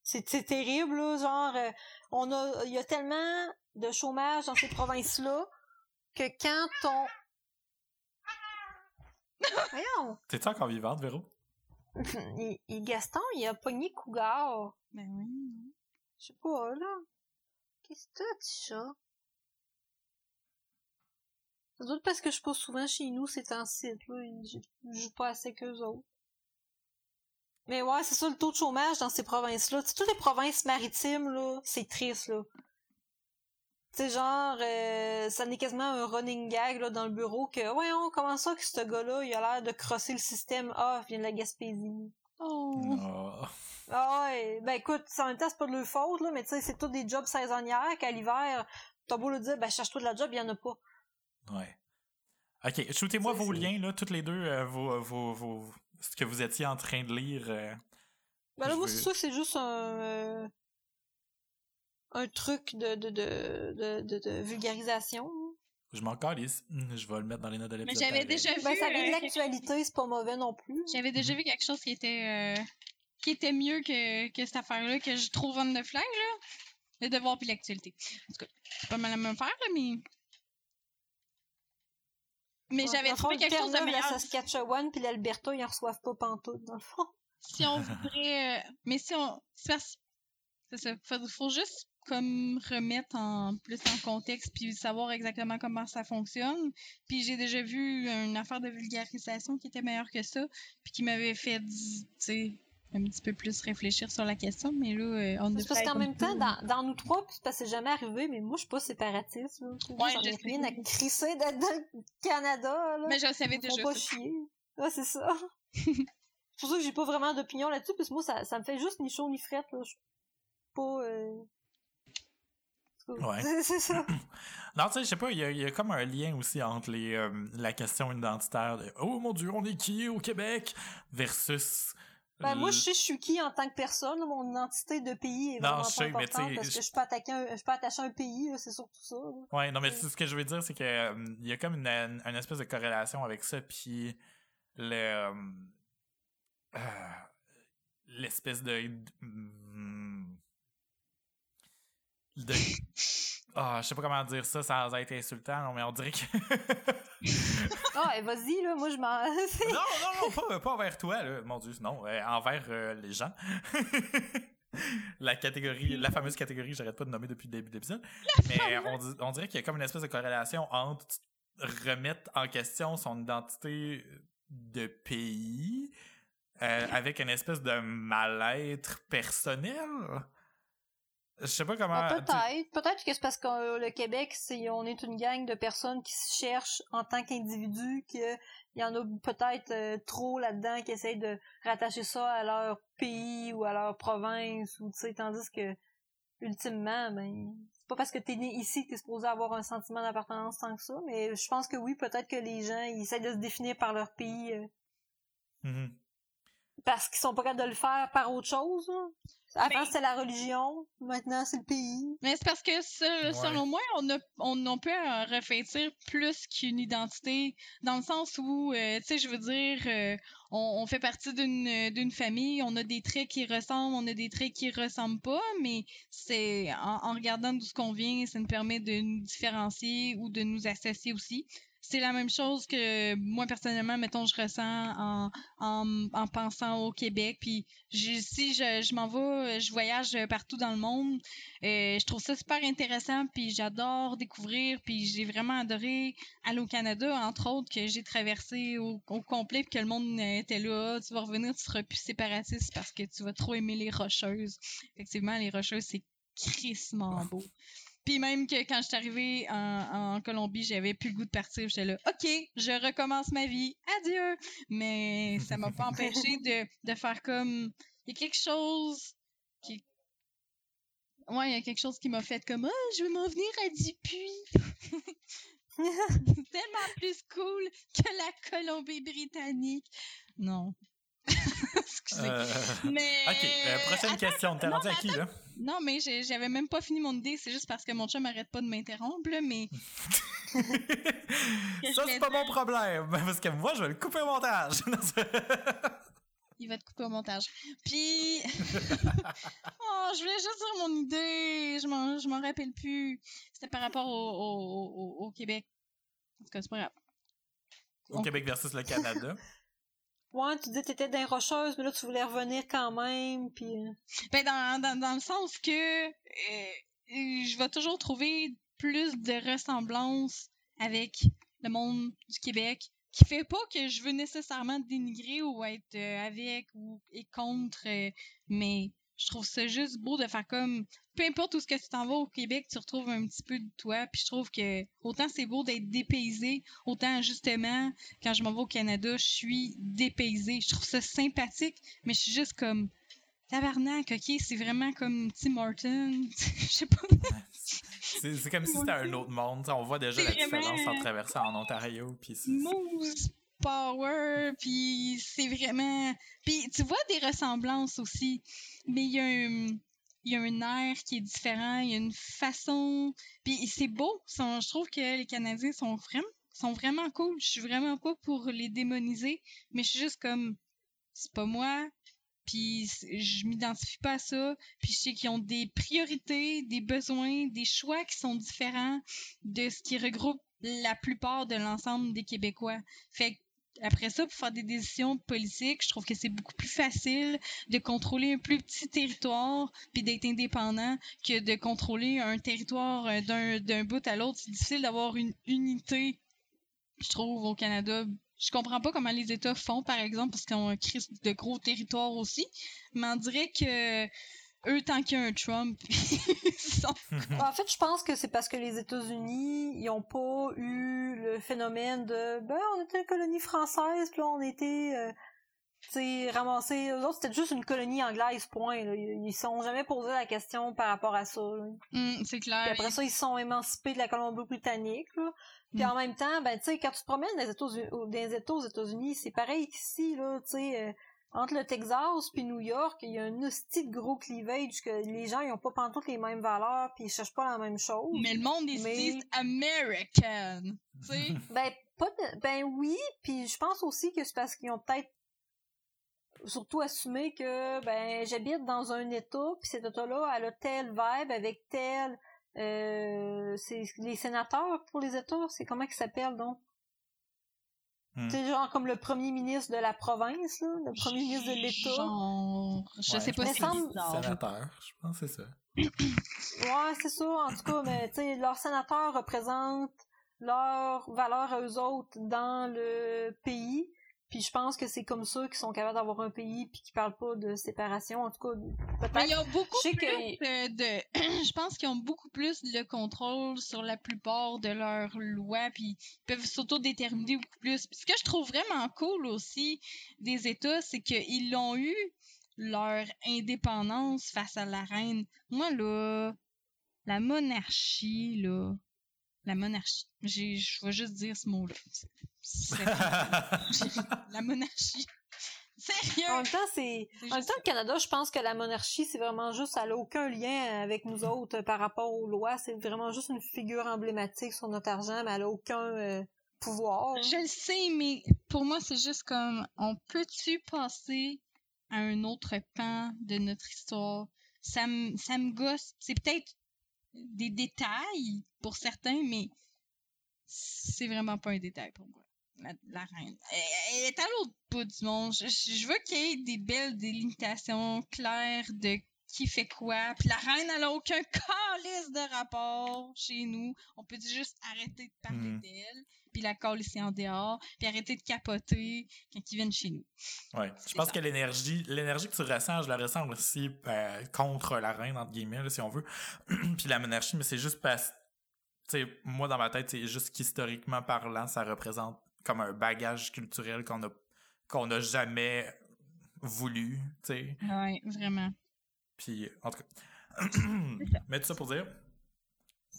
C'est, c'est terrible, là, genre, euh, on a, il y a tellement de chômage dans ces provinces-là que quand on... Voyons! T'es-tu encore vivante, Véro? il, il- Gaston, il a pogné Cougar. Ben oui. Je sais pas, là. Qu'est-ce que t'as, chat? Doute parce que je pas souvent chez nous, c'est en site, là. et Je je joue pas assez qu'eux autres. Mais ouais, c'est ça, le taux de chômage dans ces provinces-là. Toutes les provinces maritimes, là, c'est triste, là. Tu sais, genre, euh, ça n'est quasiment un running gag, là, dans le bureau, que, voyons, comment ça que ce gars-là, il a l'air de crosser le système? Ah, il vient de la Gaspésie. Oh. Ah. Ah ouais, ben écoute, en même temps, c'est pas de leur faute, là, mais tu sais, c'est tous des jobs saisonnières qu'à l'hiver, t'as beau le dire, ben cherche-toi de la job, il y en a pas. Ouais. Ok, shootez-moi vos liens, là, toutes les deux, euh, vos, vos, vos- ce que vous étiez en train de lire. euh, Ben là, moi, veux- c'est sûr que c'est juste un, euh, un truc de, de, de, de, de, de vulgarisation. je m'en calisse. Je vais le mettre dans les notes de Mais l'épisode. j'avais pareil. déjà vu Ben, ça vient euh, de quelque- l'actualité, c'est pas mauvais non plus. j'avais déjà vu quelque chose qui était euh, qui était mieux que, que cette affaire-là, que je trouve on the flag, là. Le devoir puis l'actualité. En tout cas, c'est pas mal la même affaire, là, mais. Mais Ouais, j'avais trouvé quelque chose de meilleur. La Saskatchewan puis l'Alberta, ils en reçoivent pas pantoute, dans le fond. si on voudrait. euh, mais si on. C'est ça. Faut, faut juste comme remettre en plus en contexte puis savoir exactement comment ça fonctionne. Puis j'ai déjà vu une affaire de vulgarisation qui était meilleure que ça, puis qui m'avait fait, tu sais, un petit peu plus réfléchir sur la question. Mais là, euh, on C'est parce qu'en même temps, dans, dans nous trois, puis c'est parce que c'est jamais arrivé, mais moi, je suis pas séparatiste, là. Moi, Ouais, J'en ai rien à crisser d'être dans le Canada, là. Mais je le savais Ils déjà. pas chier. Ouais, c'est ça. c'est pour ça que j'ai pas vraiment d'opinion là-dessus, parce que moi, ça, ça me fait juste ni chaud ni frette, là. Je suis pas, euh... Ouais. C'est- ça. Non, tu sais, je sais pas, il y, a- il y a comme un lien aussi entre les, euh, la question identitaire de Oh mon dieu, on est qui au Québec versus. Ben, moi, l- je sais, je suis qui en tant que personne. Mon identité de pays est Non, vraiment je pas sais, mais importante, tu sais, parce que je peux attaquer un, je peux attacher un pays, c'est surtout ça, là. Ouais, non, mais c'est ce que je veux dire, c'est que euh, il y a comme une, une, une espèce de corrélation avec ça, puis le. euh, euh, l'espèce de. de- Ah, je sais pas comment dire ça sans être insultant, mais on dirait que. Ah, eh, vas-y, là, moi, je m'en... non, non, non, pas, pas envers toi, là. Mon Dieu, non, euh, envers euh, les gens. la catégorie, la fameuse catégorie, j'arrête pas de nommer depuis le début de l'épisode. Mais on, on dirait qu'il y a comme une espèce de corrélation entre remettre en question son identité de pays euh, avec une espèce de mal-être personnel. Je sais pas comment. Ben, tu- peut-être. Peut-être que c'est parce que euh, le Québec, c'est on est une gang de personnes qui se cherchent en tant qu'individus, qu'il y en a peut-être euh, trop là-dedans qui essayent de rattacher ça à leur pays ou à leur province, ou tu sais, tandis que ultimement, ben c'est pas parce que t'es né ici que t'es supposé avoir un sentiment d'appartenance tant que ça, mais je pense que oui, peut-être que les gens ils essayent de se définir par leur pays euh, Mhm. Parce qu'ils sont pas capables de le faire par autre chose. là. Avant Ben- c'était la religion, maintenant c'est le pays. Mais c'est parce que Ouais. selon moi, on, a, on, on peut refléter plus qu'une identité, dans le sens où, euh, tu sais, je veux dire, euh, on, on fait partie d'une euh, d'une famille, on a des traits qui ressemblent, on a des traits qui ressemblent pas, mais c'est en, en regardant d'où ce qu'on vient, ça nous permet de nous différencier ou de nous associer aussi. C'est la même chose que moi personnellement, mettons, je ressens en, en, en pensant au Québec. Puis si je, je m'en vais, je voyage partout dans le monde, euh, je trouve ça super intéressant, puis j'adore découvrir, puis j'ai vraiment adoré aller au Canada, entre autres, que j'ai traversé au, au complet, puis que le monde euh, était là. Tu vas revenir, tu seras plus séparatiste parce que tu vas trop aimer les rocheuses. Effectivement, les rocheuses, c'est crissement beau. Puis même que quand je suis arrivée en, en Colombie, j'avais plus le goût de partir. J'étais là, OK, je recommence ma vie. Adieu! Mais ça m'a pas empêché de, de faire comme... Il y a quelque chose qui... Ouais, il y a quelque chose qui m'a fait comme, ah, je veux m'en venir à Dupuis. C'est tellement plus cool que la Colombie-Britannique. Non. Excusez. Euh, Mais... Ok, euh, prochaine Attends, question. T'es non, rendu à qui, là? Non, mais j'avais même pas fini mon idée, c'est juste parce que mon chum arrête pas de m'interrompre, mais Ça, c'est pas mon problème. Parce que moi, je vais le couper au montage. Il va te couper au montage. Puis, oh, je voulais juste dire mon idée, je m'en, rappelle plus. C'était par rapport au, au, au, au Québec. En tout cas, c'est pas grave. Au Québec versus le Canada. Ouais, tu dis que t'étais dans les rocheuses, mais là, tu voulais revenir quand même, puis... euh, Ben, dans, dans, dans le sens que euh, je vais toujours trouver plus de ressemblances avec le monde du Québec qui fait pas que je veux nécessairement dénigrer ou être euh, avec ou et contre, euh, mais je trouve ça juste beau de faire comme peu importe où ce que tu t'en vas au Québec, tu retrouves un petit peu de toi. Puis je trouve que autant c'est beau d'être dépaysé, autant justement quand je m'en vais au Canada, je suis dépaysée. Je trouve ça sympathique, mais je suis juste comme tabarnak, ok, c'est vraiment comme Tim Horton. Je sais pas. C'est comme si c'était un autre monde. On voit déjà la différence en traversant en Ontario. Puis c'est- Power, puis c'est vraiment... Puis tu vois des ressemblances aussi, mais il y a un... Y a un air qui est différent, il y a une façon... Puis c'est beau, je trouve que les Canadiens sont vraiment, sont vraiment cool. Je suis vraiment pas pour les démoniser, mais je suis juste comme... C'est pas moi, puis je m'identifie pas à ça, puis je sais qu'ils ont des priorités, des besoins, des choix qui sont différents de ce qui regroupe la plupart de l'ensemble des Québécois. Fait après ça, pour faire des décisions politiques, je trouve que c'est beaucoup plus facile de contrôler un plus petit territoire puis d'être indépendant que de contrôler un territoire euh, d'un bout à l'autre. C'est difficile d'avoir une unité, je trouve, au Canada. Je comprends pas comment les États font, par exemple, parce qu'ils ont un crise de gros territoires aussi. Mais on dirait que eux, tant qu'il y a un Trump, ils sont En fait, je pense que c'est parce que les États-Unis, ils ont pas eu le phénomène de ben on était une colonie française, puis là on était euh, tu sais ramassés. Eux autres, c'était juste une colonie anglaise, point. Là. Ils sont jamais posé la question par rapport à ça. Hum, c'est clair. Puis après ça, ils se sont émancipés de la Colombie-Britannique. là. Puis Mm. en même temps, ben tu sais, quand tu te promènes dans les États, dans les États aux États-Unis, c'est pareil qu'ici, là, tu sais, euh, entre le Texas puis New York, il y a un hostie de gros cleavage que les gens ils ont pas pantoute les mêmes valeurs puis ils cherchent pas la même chose. Mais le monde, ils se Mais- disent American. Tu sais? Ben pas de- ben oui, puis je pense aussi que c'est parce qu'ils ont peut-être surtout assumé que ben j'habite dans un état puis cet état-là elle a tel vibe avec tel euh, c'est les sénateurs pour les États, c'est comment qu'ils s'appellent donc? Hmm. C'est genre comme le premier ministre de la province, là, le premier ministre de l'État. Genre, je Ouais, sais pas me si semble-. Sénateur, je pense que c'est ça. Ouais, c'est ça, en tout cas, mais tu sais, leurs sénateurs représentent leurs valeurs à eux autres dans le pays. Puis je pense que c'est comme ça qu'ils sont capables d'avoir un pays puis qu'ils parlent pas de séparation. En tout cas, Mais peut-être. ils ont beaucoup Je sais plus que- de... je pense qu'ils ont beaucoup plus le contrôle sur la plupart de leurs lois, puis ils peuvent s'autodéterminer beaucoup plus. Puis ce que je trouve vraiment cool aussi des États, c'est qu'ils ont eu leur indépendance face à la reine. Moi, là, la monarchie, là, la monarchie, j'ai- je vais juste dire ce mot-là. C'est- c'est- la monarchie. Sérieux? En même temps, c'est. C'est En même temps, le Canada, je pense que la monarchie, c'est vraiment juste, ça n'a aucun lien avec nous autres euh, par rapport aux lois. C'est vraiment juste une figure emblématique sur notre argent, mais elle a aucun euh, pouvoir. Je le sais, mais pour moi, c'est juste comme, on peut-tu passer à un autre pan de notre histoire? Ça me, ça me gosse. C'est peut-être des détails pour certains, mais c'est vraiment pas un détail pour moi. La, la reine. Elle, elle est à l'autre bout du monde. Je, je- je veux qu'il y ait des belles délimitations claires de qui fait quoi. Puis la reine, elle a aucun calice de rapport chez nous. On peut juste arrêter de parler Hmm. d'elle, puis la ici en dehors, puis arrêter de capoter quand ils viennent chez nous. Ouais, je pense ça. que l'énergie, l'énergie que tu ressens, je la ressens aussi euh, contre la reine entre guillemets, là, si on veut, puis la monarchie, mais c'est juste parce, tu sais, moi dans ma tête, c'est juste qu'historiquement parlant, ça représente comme un bagage culturel qu'on a qu'on n'a jamais voulu, tu sais. Ouais, vraiment. Puis en tout cas, mais tout ça pour dire?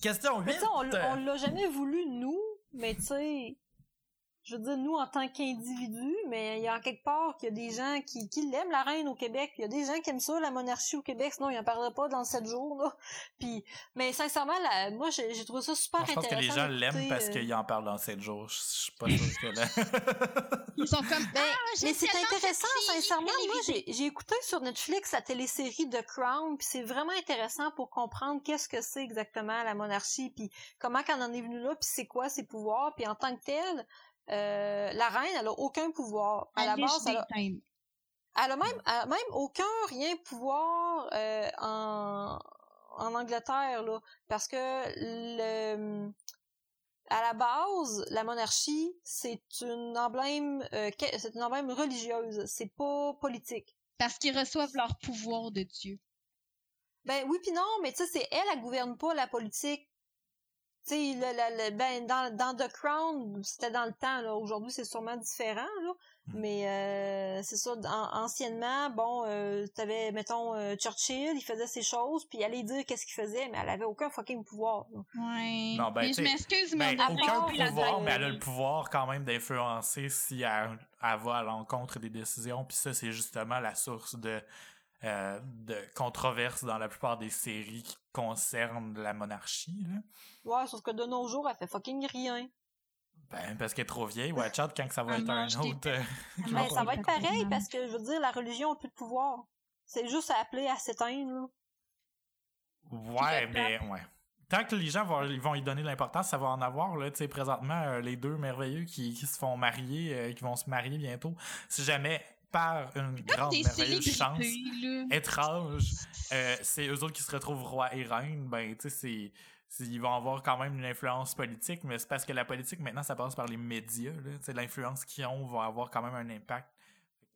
Question 8. Mais tu sais, on, on l'a jamais voulu, nous, mais tu sais, je veux dire, nous, en tant qu'individus, mais il y a en quelque part qu'il y a des gens qui, qui l'aiment, la reine au Québec, puis il y a des gens qui aiment ça, la monarchie au Québec, sinon ils en parleraient pas dans sept jours, là. Puis, mais sincèrement, moi, j'ai j'ai trouvé ça super Moi, je pense que intéressant. les gens l'aiment parce euh, qu'ils en parlent dans 7 jours. Je je suis pas sûr que là. Ils sont comme. Mais, Ah, mais c'est intéressant, sincèrement. Moi, j'ai j'ai écouté sur Netflix la télésérie The Crown, puis c'est vraiment intéressant pour comprendre qu'est-ce que c'est exactement la monarchie, puis comment qu'on en est venu là, puis c'est quoi ses pouvoirs, puis en tant que telle, euh, la reine, elle a aucun pouvoir. À la Alice base, elle a, elle même, elle a même aucun rien pouvoir euh, en, en Angleterre, là, parce que le à la base, la monarchie, c'est une emblème, euh, c'est une emblème religieuse, c'est pas politique. Parce qu'ils reçoivent leur pouvoir de Dieu. Ben oui puis non, mais tu sais, c'est elle, elle gouverne pas la politique. Tu sais, le, le- le- ben dans, dans The Crown, c'était dans le temps, là. Aujourd'hui, c'est sûrement différent, là. Mais euh, c'est ça, an- anciennement, bon, euh, t'avais, mettons, euh, Churchill, il faisait ses choses, puis il allait dire qu'est-ce qu'il faisait, mais elle avait aucun fucking pouvoir. là. Ouais. Non, ben, mais je m'excuse, mais Ben, on a aucun pouvoir, mais elle a le pouvoir quand même d'influencer si elle, elle va à l'encontre des décisions. Puis ça, c'est justement la source de, euh, de controverses dans la plupart des séries qui concernent la monarchie. Là. Ouais, sauf que de nos jours, elle fait fucking rien. Ben, parce qu'elle est trop vieille. Watch out quand que ça va Elle être un autre. euh, Ben, mange ça va être pareil, parce que, je veux dire, la religion a plus de pouvoir. C'est juste à appeler à s'éteindre, là. Ouais, mais ouais. Tant que les gens vont, ils vont y donner de l'importance, ça va en avoir. Là, tu sais, présentement, euh, les deux merveilleux qui, qui se font marier, euh, qui vont se marier bientôt, si jamais par une Comme grande merveilleuse chance étrange, euh, c'est eux autres qui se retrouvent roi et reine, ben tu sais, c'est c'est- ils vont avoir quand même une influence politique, mais c'est parce que la politique maintenant ça passe par les médias. sais, L'influence qu'ils ont va avoir quand même un impact.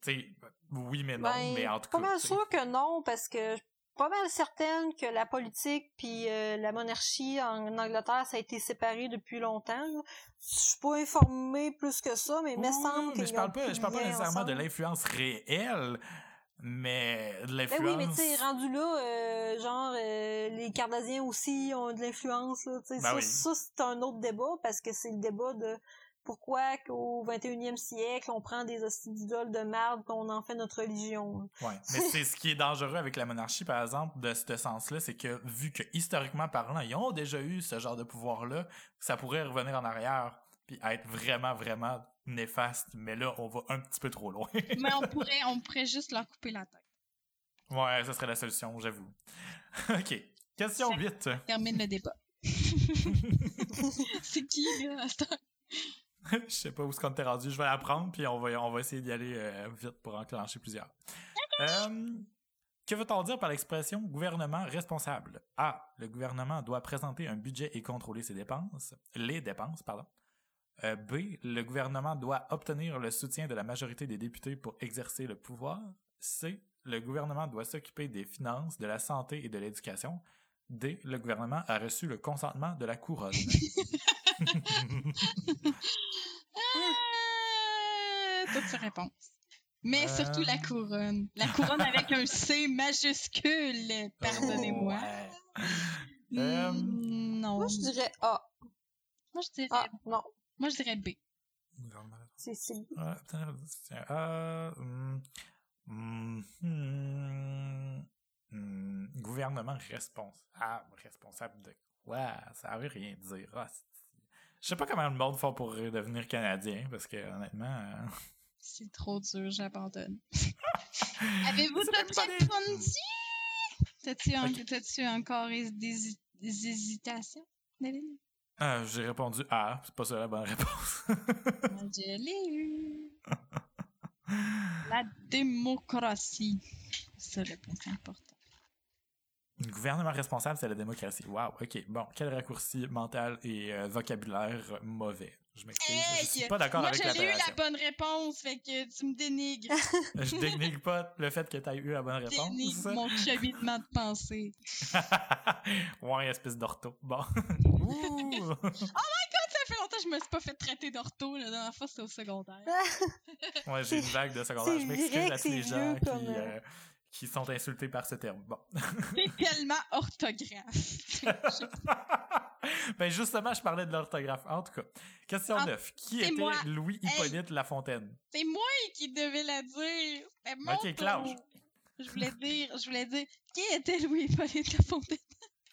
Tu sais, oui mais non, Ben, mais en tout pas cas. mal tu sais. sûr que non, parce que pas mal certaine que la politique puis euh, la monarchie en Angleterre, ça a été séparé depuis longtemps. Je suis pas informée plus que ça, mais il me semble qu'ils je parle pas, je parle pas nécessairement de l'influence réelle, mais de Ben l'influence. oui, mais tu sais, rendu là, euh, genre, euh, les Cardassiens aussi ont de l'influence, Ben ça, oui. ça c'est un autre débat, parce que c'est le débat de pourquoi qu'au 21e siècle, on prend des hosties d'idoles de merde qu'on en fait notre religion. là. Ouais, mais c'est ce qui est dangereux avec la monarchie, par exemple, de ce sens-là, c'est que vu que historiquement parlant, ils ont déjà eu ce genre de pouvoir-là, ça pourrait revenir en arrière puis être vraiment, vraiment néfaste. Mais là, on va un petit peu trop loin. Mais on pourrait, on pourrait juste leur couper la tête. ouais, ça serait la solution, j'avoue. ok. Question Ça- 8. Termine le débat. c'est qui, là, à? Je sais pas où ce qu'on t'est rendu. Je vais apprendre, puis on va, on va essayer d'y aller euh, vite pour enclencher plusieurs. Euh, que veut-on dire par l'expression gouvernement responsable? A. Le gouvernement doit présenter un budget et contrôler ses dépenses. Les dépenses, pardon. Euh, B. Le gouvernement doit obtenir le soutien de la majorité des députés pour exercer le pouvoir. C. Le gouvernement doit s'occuper des finances, de la santé et de l'éducation. D. Le gouvernement a reçu le consentement de la couronne. Ah, Toutes ces réponses. Mais Euh. surtout la couronne. La couronne avec un C majuscule. Pardonnez-moi. Ouais. Euh, Hmm, non. Moi, je dirais A. Moi, je dirais, Ah, non. moi, je dirais B. C'est. Euh, hum, hum, gouvernement responsable. Responsable de quoi? Ça veut rien dire. Ah, c'est- je sais pas comment le monde fait pour devenir canadien, parce que honnêtement. euh, C'est trop dur, j'abandonne. Avez-vous C'est tout même pas des- répondu? T'as-tu en- encore des, hésitations, Neville? euh, J'ai répondu A, c'est pas ça la bonne réponse. Moi, Je l'ai eu. La démocratie. C'est le plus important. Gouvernement responsable, c'est la démocratie. Wow, ok. Bon, quel raccourci mental et euh, vocabulaire mauvais. Je m'excuse. je suis pas d'accord Moi, avec je l'ai eu l'appellation. la bonne réponse, fait que tu me dénigres. Je dénigre pas le fait que tu aies eu la bonne réponse. Dénigre mon cheminement de pensée. ouais, espèce d'ortho. Bon. Ouh. Ça fait longtemps que je me suis pas fait traiter d'ortho. La dernière fois, c'était au secondaire. Ouais, j'ai une vague de secondaire. C'est Je vrai m'excuse que à tous les gens qui, euh, euh, qui sont insultés par ce terme. Bon. C'est tellement orthographe. ben justement, je parlais de l'orthographe. En tout cas, question Ah, 9. Qui c'est était moi. Louis-Hippolyte Lafontaine? C'est moi qui devais la dire. C'était mon Ok, tour. Claude. Je voulais dire, je voulais dire, qui était Louis-Hippolyte Lafontaine?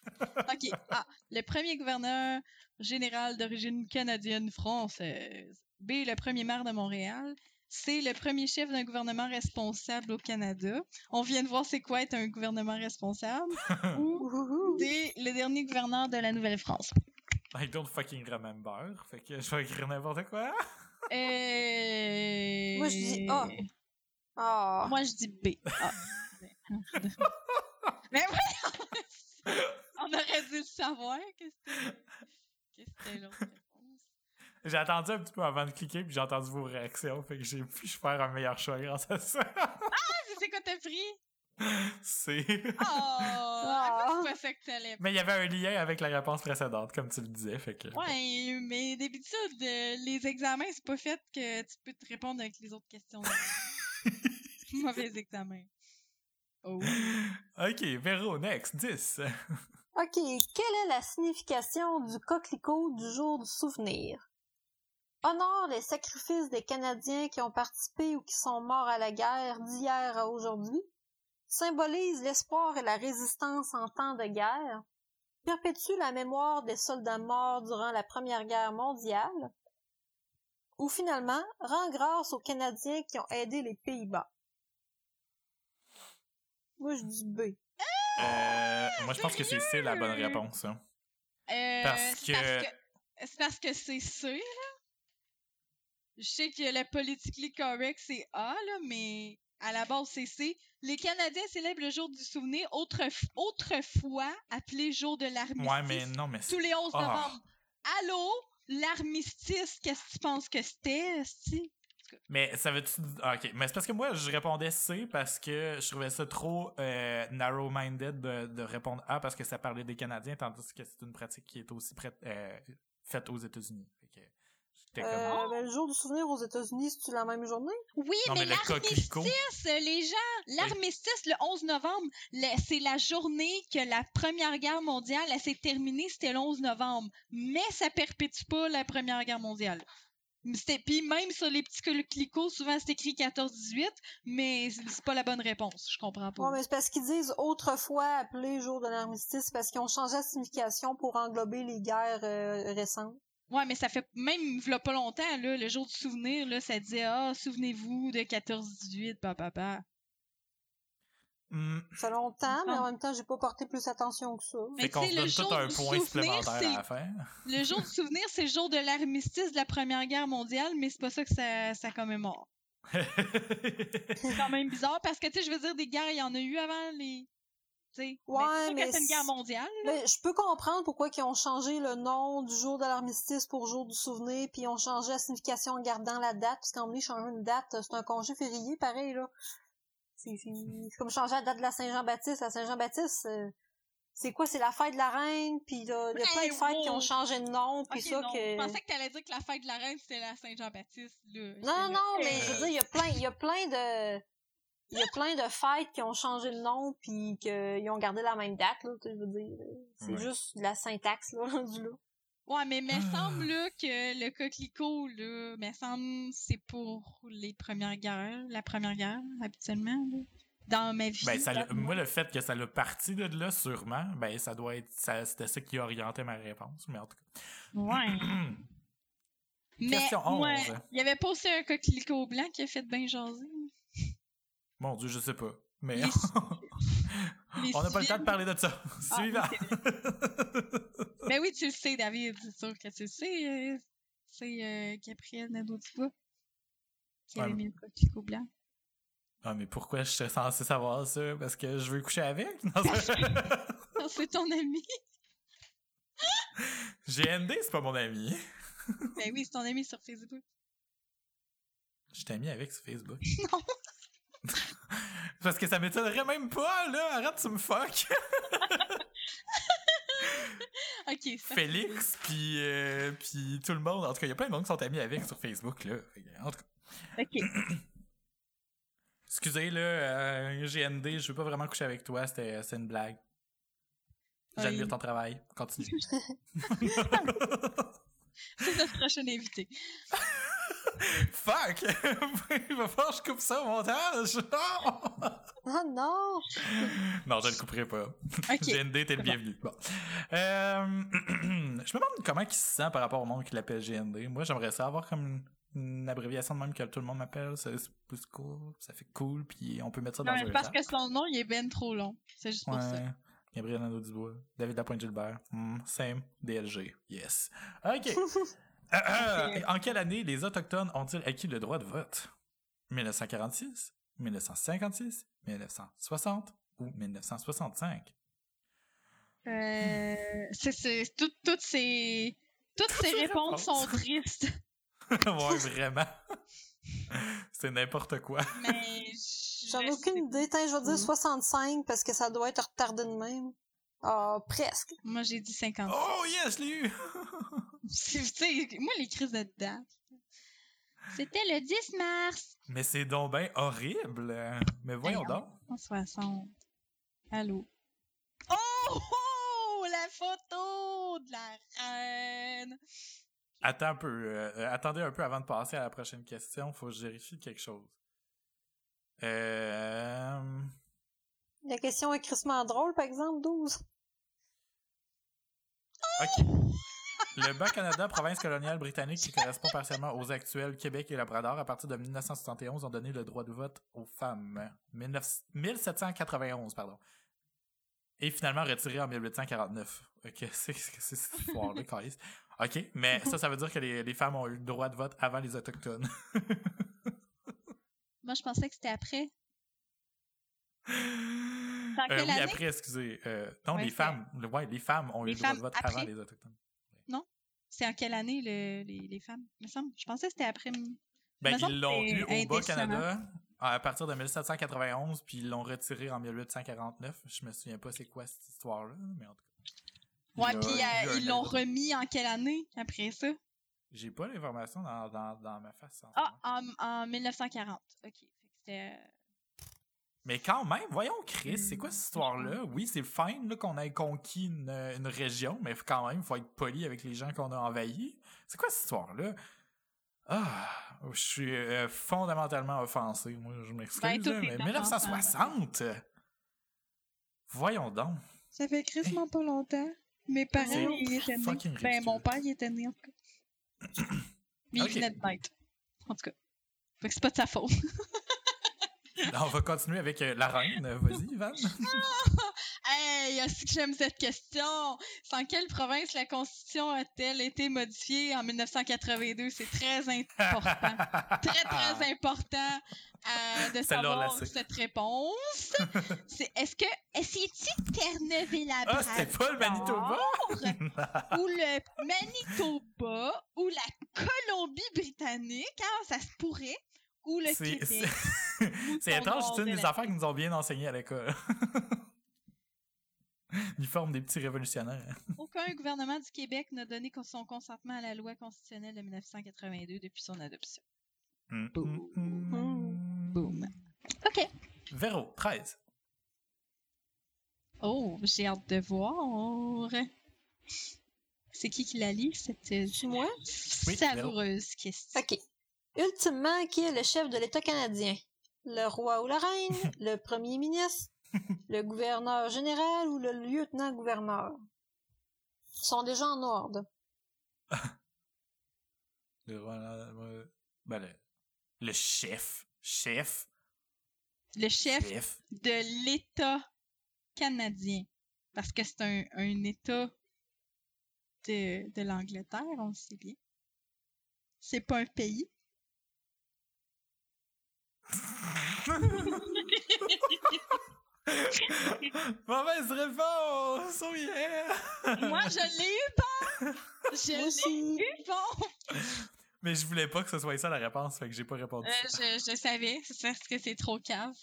OK. Ah, le premier gouverneur général d'origine canadienne-française. B, le premier maire de Montréal. C, le premier chef d'un gouvernement responsable au Canada. On vient de voir c'est quoi être un gouvernement responsable. Ou. D, le dernier gouverneur de la Nouvelle-France. I don't fucking remember. Fait que je vais écrire n'importe quoi. Euh... Moi, je dis A. Moi, je dis B. Ah. Mais voyons! On aurait dû le savoir que c'était... que c'était l'autre. J'ai attendu un petit peu avant de cliquer, puis j'ai entendu vos réactions. Fait que j'ai pu faire un meilleur choix grâce à ça. C'est quoi t'as pris? C'est. Oh! Ah. C'est pas ça que t'allais Mais il y avait un lien avec la réponse précédente, comme tu le disais. Fait que. Ouais, mais d'habitude, euh, les examens, c'est pas fait que tu peux te répondre avec les autres questions. Mauvais examen. Oh. Ok, Véro, next, 10. OK. Quelle est la signification du coquelicot du jour du souvenir? Honore les sacrifices des Canadiens qui ont participé ou qui sont morts à la guerre d'hier à aujourd'hui. Symbolise l'espoir et la résistance en temps de guerre. Perpétue la mémoire des soldats morts durant la Première Guerre mondiale. Ou finalement, rend grâce aux Canadiens qui ont aidé les Pays-Bas. Moi, je dis B. Euh, moi, je pense que c'est C la bonne réponse. hein. Euh, Parce c'est que- C'est parce que c'est C, là? Je sais que le politically correct, c'est A, là, mais à la base, c'est C. Les Canadiens célèbrent le jour du souvenir, autrefois, autrefois appelé jour de l'armistice, Ouais, mais non, mais tous les 11 Ah. novembre. Allô? L'armistice, qu'est-ce que tu penses que c'était? Mais ça veut-tu. ah, ok, mais c'est parce que moi, je répondais C parce que je trouvais ça trop euh, narrow-minded de, de répondre A parce que ça parlait des Canadiens, tandis que c'est une pratique qui est aussi prête, euh, faite aux États-Unis. Euh, ben, le jour du souvenir aux États-Unis, c'est-tu la même journée? Oui, Non, mais, l'armistice, les gens, l'armistice, le 11 novembre, c'est la journée que la Première Guerre mondiale, s'est terminée, c'était le 11 novembre. Mais ça perpétue pas la Première Guerre mondiale. C'était- Puis même sur les petits coquelicots, souvent c'est écrit 14-18, mais c'est c'est pas la bonne réponse. Je comprends pas. Ouais, mais c'est parce qu'ils disent autrefois appelé jour de l'armistice parce qu'ils ont changé la signification pour englober les guerres euh, récentes. Ouais, mais ça fait même pas longtemps, là, le jour du souvenir, là, ça disait Ah, souvenez-vous de 14-18, papa. Hmm. Ça fait longtemps, mais en même temps, j'ai pas porté plus attention que ça. Mais Fait qu'on se donne tout jour un du point souvenir, supplémentaire c'est- à la fin. Le jour du souvenir, c'est le jour de l'armistice de la Première Guerre mondiale, mais c'est pas ça que ça, ça commémore. C'est quand même bizarre parce que, tu sais, je veux dire, des guerres, il y en a eu avant les. Ouais, mais c'est une guerre mondiale. Mais je peux comprendre pourquoi ils ont changé le nom du jour de l'armistice pour jour du souvenir, puis ils ont changé la signification en gardant la date, parce qu'en changer une date, c'est un congé férié, pareil, là. C'est comme changer la date de la Saint-Jean-Baptiste. La Saint-Jean-Baptiste, c'est quoi? C'est la fête de la reine, puis là, il y a plein de Hey, fêtes qui ont changé de nom, puis ça non, que... Je pensais que t'allais dire que la fête de la reine, c'était la Saint-Jean-Baptiste, là. Non, non, mais je veux dire, il y a plein, il y a plein de, il y a plein de fêtes qui ont changé de nom puis qu'ils ont gardé la même date, là, je veux dire. C'est Ouais. juste de la syntaxe, là, rendu là. Ouais, mais me Ah. semble, là, que le coquelicot, là, me semble, c'est pour les premières guerres, la première guerre, habituellement, là. Dans ma vie. Ben, ça, moi, le fait que ça l'a parti de là, sûrement, ben, ça doit être. ça- C'était ça qui orientait ma réponse. Mais en tout cas. Ouais. Mais, Question 11. ouais, il y avait pas aussi un coquelicot blanc qui a fait bien jaser. Mon Dieu, je sais pas. Mais Les- on n'a pas le temps de parler de ça. Ah, Suivant. oui, Ben oui, tu le sais, David, c'est sûr que tu le sais. euh, C'est euh, Gabriel Nadeau-Dubois qui avait mais- mis le coquelicot blanc. ah, mais pourquoi je serais censé savoir ça? Parce que je veux coucher avec? Non, c'est- Non, c'est ton ami. GND, c'est pas mon ami. Ben oui, c'est ton ami sur Facebook. Je t'ai mis avec sur Facebook. Non. Parce que ça m'étonnerait même pas, là. Arrête, tu me fuck. Ok, ça. Félix, puis euh, puis tout le monde. En tout cas, il y a plein de monde qui sont amis avec sur Facebook, là. En tout cas, Ok. excusez, là, euh, GND, je veux pas vraiment coucher avec toi. C'était c'est une blague. J'admire Oui. ton travail. Continue. C'est notre prochain invité. Fuck! Il va falloir que je coupe ça au montage! Non! Ah non! Non, je le couperai pas. Ok. GND, t'es le bienvenu. Bon. Euh, je me demande comment il se sent par rapport au monde qui l'appelle GND. Moi, j'aimerais ça avoir comme une, une abréviation de même que tout le monde m'appelle. C'est plus cool. Ça fait cool, puis on peut mettre ça Non, dans mais un parce rap. que son nom, il est ben trop long. C'est juste pour ça. Gabriel Nadeau-Dubois. David Lapointe-Gilbert. Hmm, same. DLG. Yes. OK. Euh, euh, en quelle année les Autochtones ont-ils acquis le droit de vote? 1946, 1956, 1960 ou 1965? Euh, c'est, c'est, tout- toutes ces, toutes ces ces réponses sont tristes. ouais, vraiment. C'est n'importe quoi. Mais J'en ai aucune idée. Je vais dire Mhm. 65 parce que ça doit être retardé de même. Ah, presque. Moi, j'ai dit 50. Oh yes, je moi, les crises de date. C'était le 10 mars. Mais c'est donc ben horrible. Mais voyons Voyons. donc. 160. Allô? Oh, oh! La photo de la reine! Attends un peu. euh, attendez un peu avant de passer à la prochaine question. Faut que je vérifie quelque chose. Euh... La question est crissement drôle, par exemple, 12. OK. Le Bas-Canada, province coloniale britannique qui correspond partiellement aux actuels Québec et Labrador, à partir de 1971, ont donné le droit de vote aux femmes. 19 1791, pardon. Et finalement retiré en 1849. OK, c'est cette histoire-là. OK, mais ça, ça veut dire que les, les femmes ont eu le droit de vote avant les Autochtones. Moi, je pensais que c'était après. Euh, oui, après, excusez. Euh, non, Ouais, les femmes, ouais, les femmes ont Les eu le droit de vote après? avant les Autochtones. C'est en quelle année, le- les, les femmes, me semble? Je pensais que c'était après. Ben, ils l'ont eu au Bas-Canada à partir de 1791, puis ils l'ont retiré en 1849. Je me souviens pas c'est quoi cette histoire-là, mais en tout cas. Ouais, puis euh, ils l'ont remis en quelle année après ça? J'ai pas l'information dans, dans, dans ma face. en Ah, en, en 1940. OK. C'était. Mais quand même, voyons, Chris, c'est quoi cette Hmm, histoire-là? Oui, c'est fine là, qu'on ait conquis une, une région, mais quand même, il faut être poli avec les gens qu'on a envahis. C'est quoi cette histoire-là? Ah, je suis euh, fondamentalement offensé. Moi, je m'excuse. Ben, mais offensant. 1960? Voyons donc. Ça fait crissement pas longtemps. Mes parents, ils étaient nés. Ben, ridicule. mon père, il était né, en tout cas. Mais il venait de naître. En tout cas. Fait que c'est pas de sa faute. On va continuer avec euh, la reine. Vas-y, Van. Hey, est-ce que j'aime cette question? En quelle province la Constitution a-t-elle été modifiée en 1982? C'est très important. très, très important euh, de la savoir cette réponse. C'est est-ce que est-ce tu Terre-Neuve et Ah, Labrador? c'était pas le Manitoba? ou le Manitoba? Ou la Colombie-Britannique, hein, ça se pourrait, ou le C'est Québec. étrange, c'est une de des la- affaires qu'ils nous ont bien enseignées à l'école. Ils forment des petits révolutionnaires. Aucun gouvernement du Québec n'a donné son consentement à la loi constitutionnelle de 1982 depuis son adoption. Mm, Boum. mm. Boum. OK. Véro, 13. Oh, j'ai hâte de voir. C'est qui qui la lit, cette euh, C'est moi? Oui, savoureuse question? OK. Ultimement, qui est le chef de l'État canadien? Le roi ou la reine? le premier ministre? le gouverneur général ou le lieutenant-gouverneur? Ils sont déjà en ordre. Le, le- ben, le, le chef. Chef. Le chef Chef. de l'État canadien. Parce que c'est un, un État de, de l'Angleterre, on le sait bien. C'est pas un pays. Mauvaise réponse! Oh yeah! Moi, je l'ai eu bon! Je l'ai eu bon! Mais je voulais pas que ce soit ça la réponse, fait que j'ai pas répondu. Euh, ça. je, je savais, c'est parce que c'est trop cave.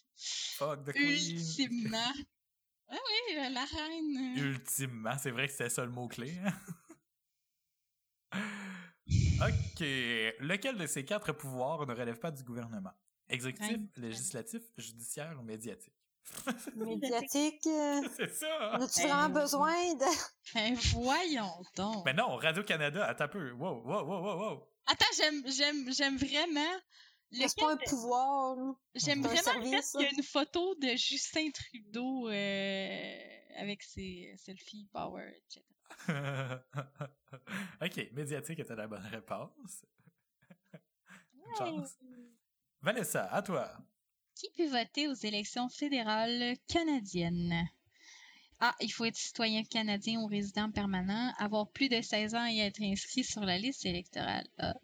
Fuck the queen. Ultimement. Ah oui, la reine. Ultimement, c'est vrai que c'était ça le mot-clé. hein? ok. Lequel de ces quatre pouvoirs ne relève pas du gouvernement? Exécutif, législatif, judiciaire ou médiatique? Médiatique. euh, c'est ça! On a-tu Euh, vraiment besoin de... Ben, voyons donc. Mais non, Radio-Canada, attends un peu. Wow, wow, wow, wow, wow. Attends, j'aime, j'aime, j'aime vraiment. C'est pas un pouvoir. J'aime vraiment le fait service, qu'il y a une photo de Justin Trudeau euh, avec ses selfies power, etc. ok, médiatique était la bonne réponse. Une chance. Vanessa, à toi. Qui peut voter aux élections fédérales canadiennes? A. Il faut être citoyen canadien ou résident permanent, avoir plus de 16 ans et être inscrit sur la liste électorale. A.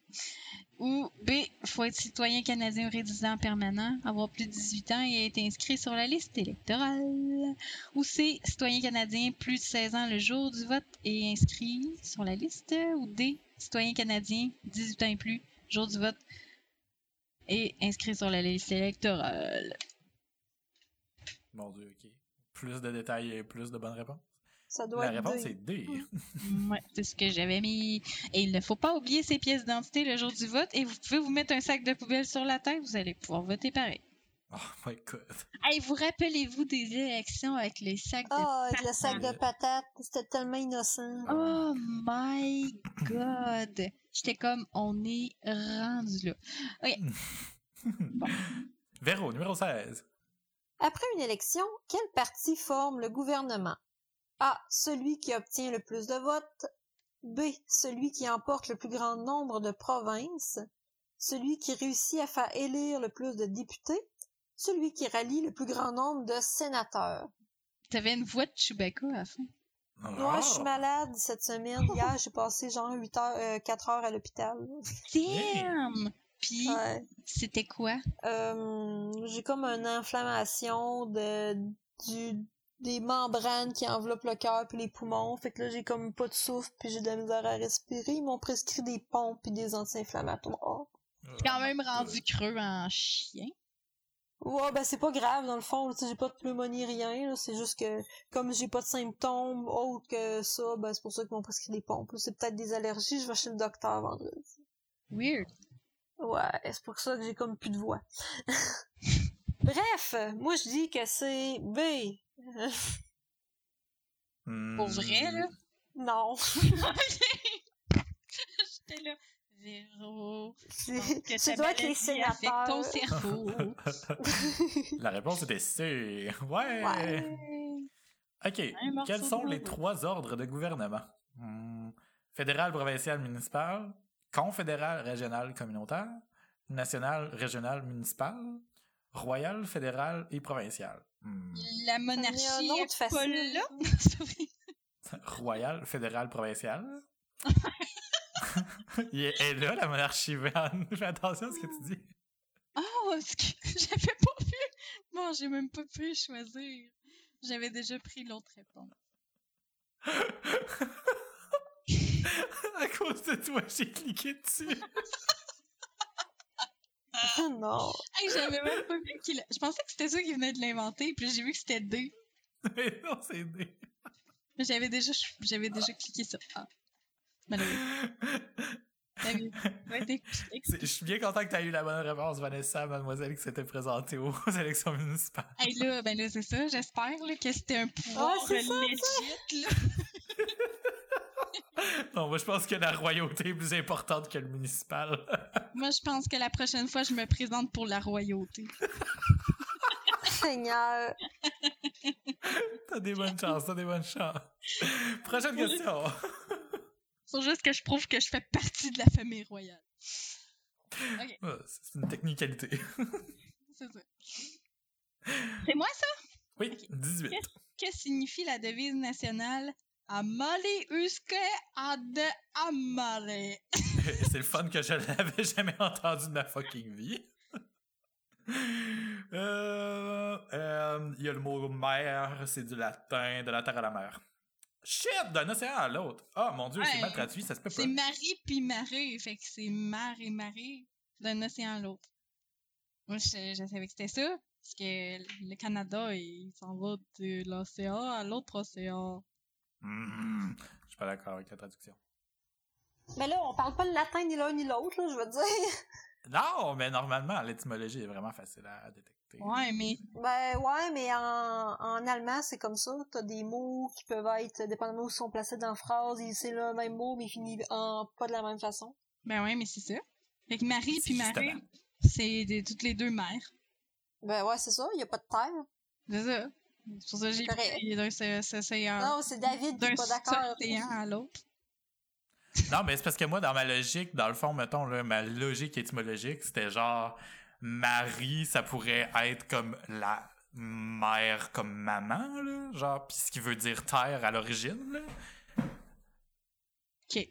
Ou B. Il faut être citoyen canadien ou résident permanent, avoir plus de 18 ans et être inscrit sur la liste électorale. Ou C. Citoyen canadien plus de 16 ans le jour du vote et inscrit sur la liste. Ou D. Citoyen canadien 18 ans et plus, jour du vote et inscrit sur la liste électorale. Mon Dieu, ok. Plus de détails et plus de bonnes réponses. Ça doit La être réponse D. est D. Ouais, c'est ce que j'avais mis. Et il ne faut pas oublier ses pièces d'identité le jour du vote. Et vous pouvez vous mettre un sac de poubelle sur la tête, vous allez pouvoir voter pareil. Oh my god. Hey, vous rappelez-vous des élections avec les sacs de... Ah, avec le sac de patates, c'était tellement innocent. Oh my god! J'étais comme, on est rendu là. Véro, numéro 16. Après une élection, quel parti forme le gouvernement? A. Celui qui obtient le plus de votes. B. Celui qui emporte le plus grand nombre de provinces. Celui qui réussit à faire élire le plus de députés. Celui qui rallie le plus grand nombre de sénateurs. T'avais une voix de Chewbacca à la fin. Moi, je suis malade cette semaine. Hier, j'ai passé genre 8 heures, euh, 4 heures à l'hôpital. Damn! Puis, Ouais. c'était quoi? Euh, j'ai comme une inflammation de du des membranes qui enveloppent le cœur puis les poumons. Fait que là, j'ai comme pas de souffle puis j'ai de la misère à respirer. Ils m'ont prescrit des pompes puis des anti-inflammatoires. Quand même rendu creux en chien. Ouais, ben c'est pas grave dans le fond. Tu sais, j'ai pas de pneumonie rien. C'est juste que comme j'ai pas de symptômes autres que ça, ben c'est pour ça qu'ils m'ont prescrit des pompes. là. C'est peut-être des allergies. Je vais chez le docteur vendredi. Weird. Ouais, c'est pour ça que j'ai comme plus de voix. Bref, moi je dis que c'est B. Hmm. Pour vrai, là? non. J'étais là. Zéro. C'est- maladie affecte sénateurs. ton cerveau. La réponse était C. Ouais. Ouais. Ok. Quels sont les trois ordres de gouvernement? Hmm. Fédéral, provincial, municipal. Confédéral, régional, communautaire. National, régional, municipal. Royal, fédéral et provincial. Hmm. La monarchie est pas là. Royal, fédéral, provincial. Il est elle est là, la monarchie, Van. Fais attention à ce que tu dis. oh, excuse, j'avais pas vu. Bon, j'ai même pas pu choisir. J'avais déjà pris l'autre réponse. à cause de toi, j'ai cliqué dessus. non. Hey, j'avais même pas vu qu'il. Je pensais que c'était ça qui venait de l'inventer, puis j'ai vu que c'était D. Mais non, c'est. Mais j'avais déjà, j'avais déjà cliqué sur A. Je suis bien content que tu aies eu la bonne réponse, Vanessa, mademoiselle, qui s'était présentée aux élections municipales. Hey, là, ben là, c'est ça, j'espère que c'était un pouvoir ça, legit. Non, moi, je pense que la royauté est plus importante que le municipal. Moi, je pense que la prochaine fois, je me présente pour la royauté. Seigneur. t'as des bonnes chances, t'as des bonnes chances. Prochaine question. C'est juste que je prouve que je fais partie de la famille royale. C'est une technicalité. c'est ça. C'est moi, ça? Oui, Ok. 18. Que signifie la devise nationale? Amale usque ad amare? C'est le fun que je l'avais jamais entendu de ma fucking vie. Euh, euh, Il y a le mot mer, c'est du latin, de la terre à la mer. Shit, d'un océan à l'autre. Ah, mon dieu, c'est mal traduit, ça se peut pas. C'est Marie puis marée, fait que c'est mar et marée d'un océan à l'autre. Moi, je, je savais que c'était ça, parce que le Canada, il s'en va de l'océan à l'autre océan. Hmm, Je suis pas d'accord avec la traduction. Mais là, on parle pas le latin ni l'un ni l'autre, là, je veux dire. Non, mais normalement, l'étymologie est vraiment facile à détecter. Ouais, mais Ben ouais, mais en, en allemand, c'est comme ça. T'as des mots qui peuvent être, dépendamment où ils sont placés dans la phrase, c'est le même mot, mais fini en pas de la même façon. ben ouais, mais c'est ça. Fait que Marie puis marée, c'est des- toutes les deux mères. Ben ouais, c'est ça, il y a pas de terre. C'est ça. C'est pour ça que j'ai pris d'un Non, c'est David qui d'un est pas d'accord. à l'autre. Non, mais c'est parce que moi, dans ma logique, dans le fond, mettons, là, ma logique étymologique, c'était genre Marie, ça pourrait être comme la mère comme maman, là, genre, pis ce qui veut dire terre à l'origine, là. Ok.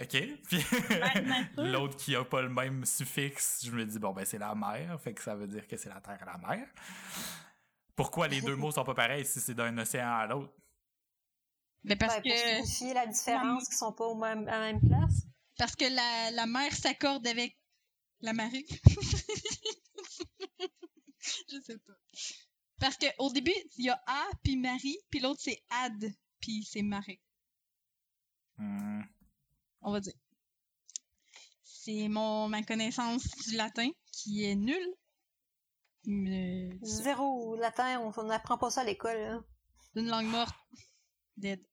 OK? Puis l'autre qui a pas le même suffixe, je me dis, bon, ben, c'est la mère, fait que ça veut dire que c'est la terre à la mer. Pourquoi les deux mots sont pas pareils si c'est d'un océan à l'autre? Ben parce Ben, pour que signifier la différence qui sont pas au même, à la même place. parce que la, la mère s'accorde avec la marée? Je sais pas. Parce que au début, il y a A puis Marie, puis l'autre c'est Ad, puis c'est marée, Hmm. on va dire. C'est mon ma connaissance du latin qui est nulle. Mais Zéro latin, on on n'apprend pas ça à l'école. hein. une langue morte. Dead.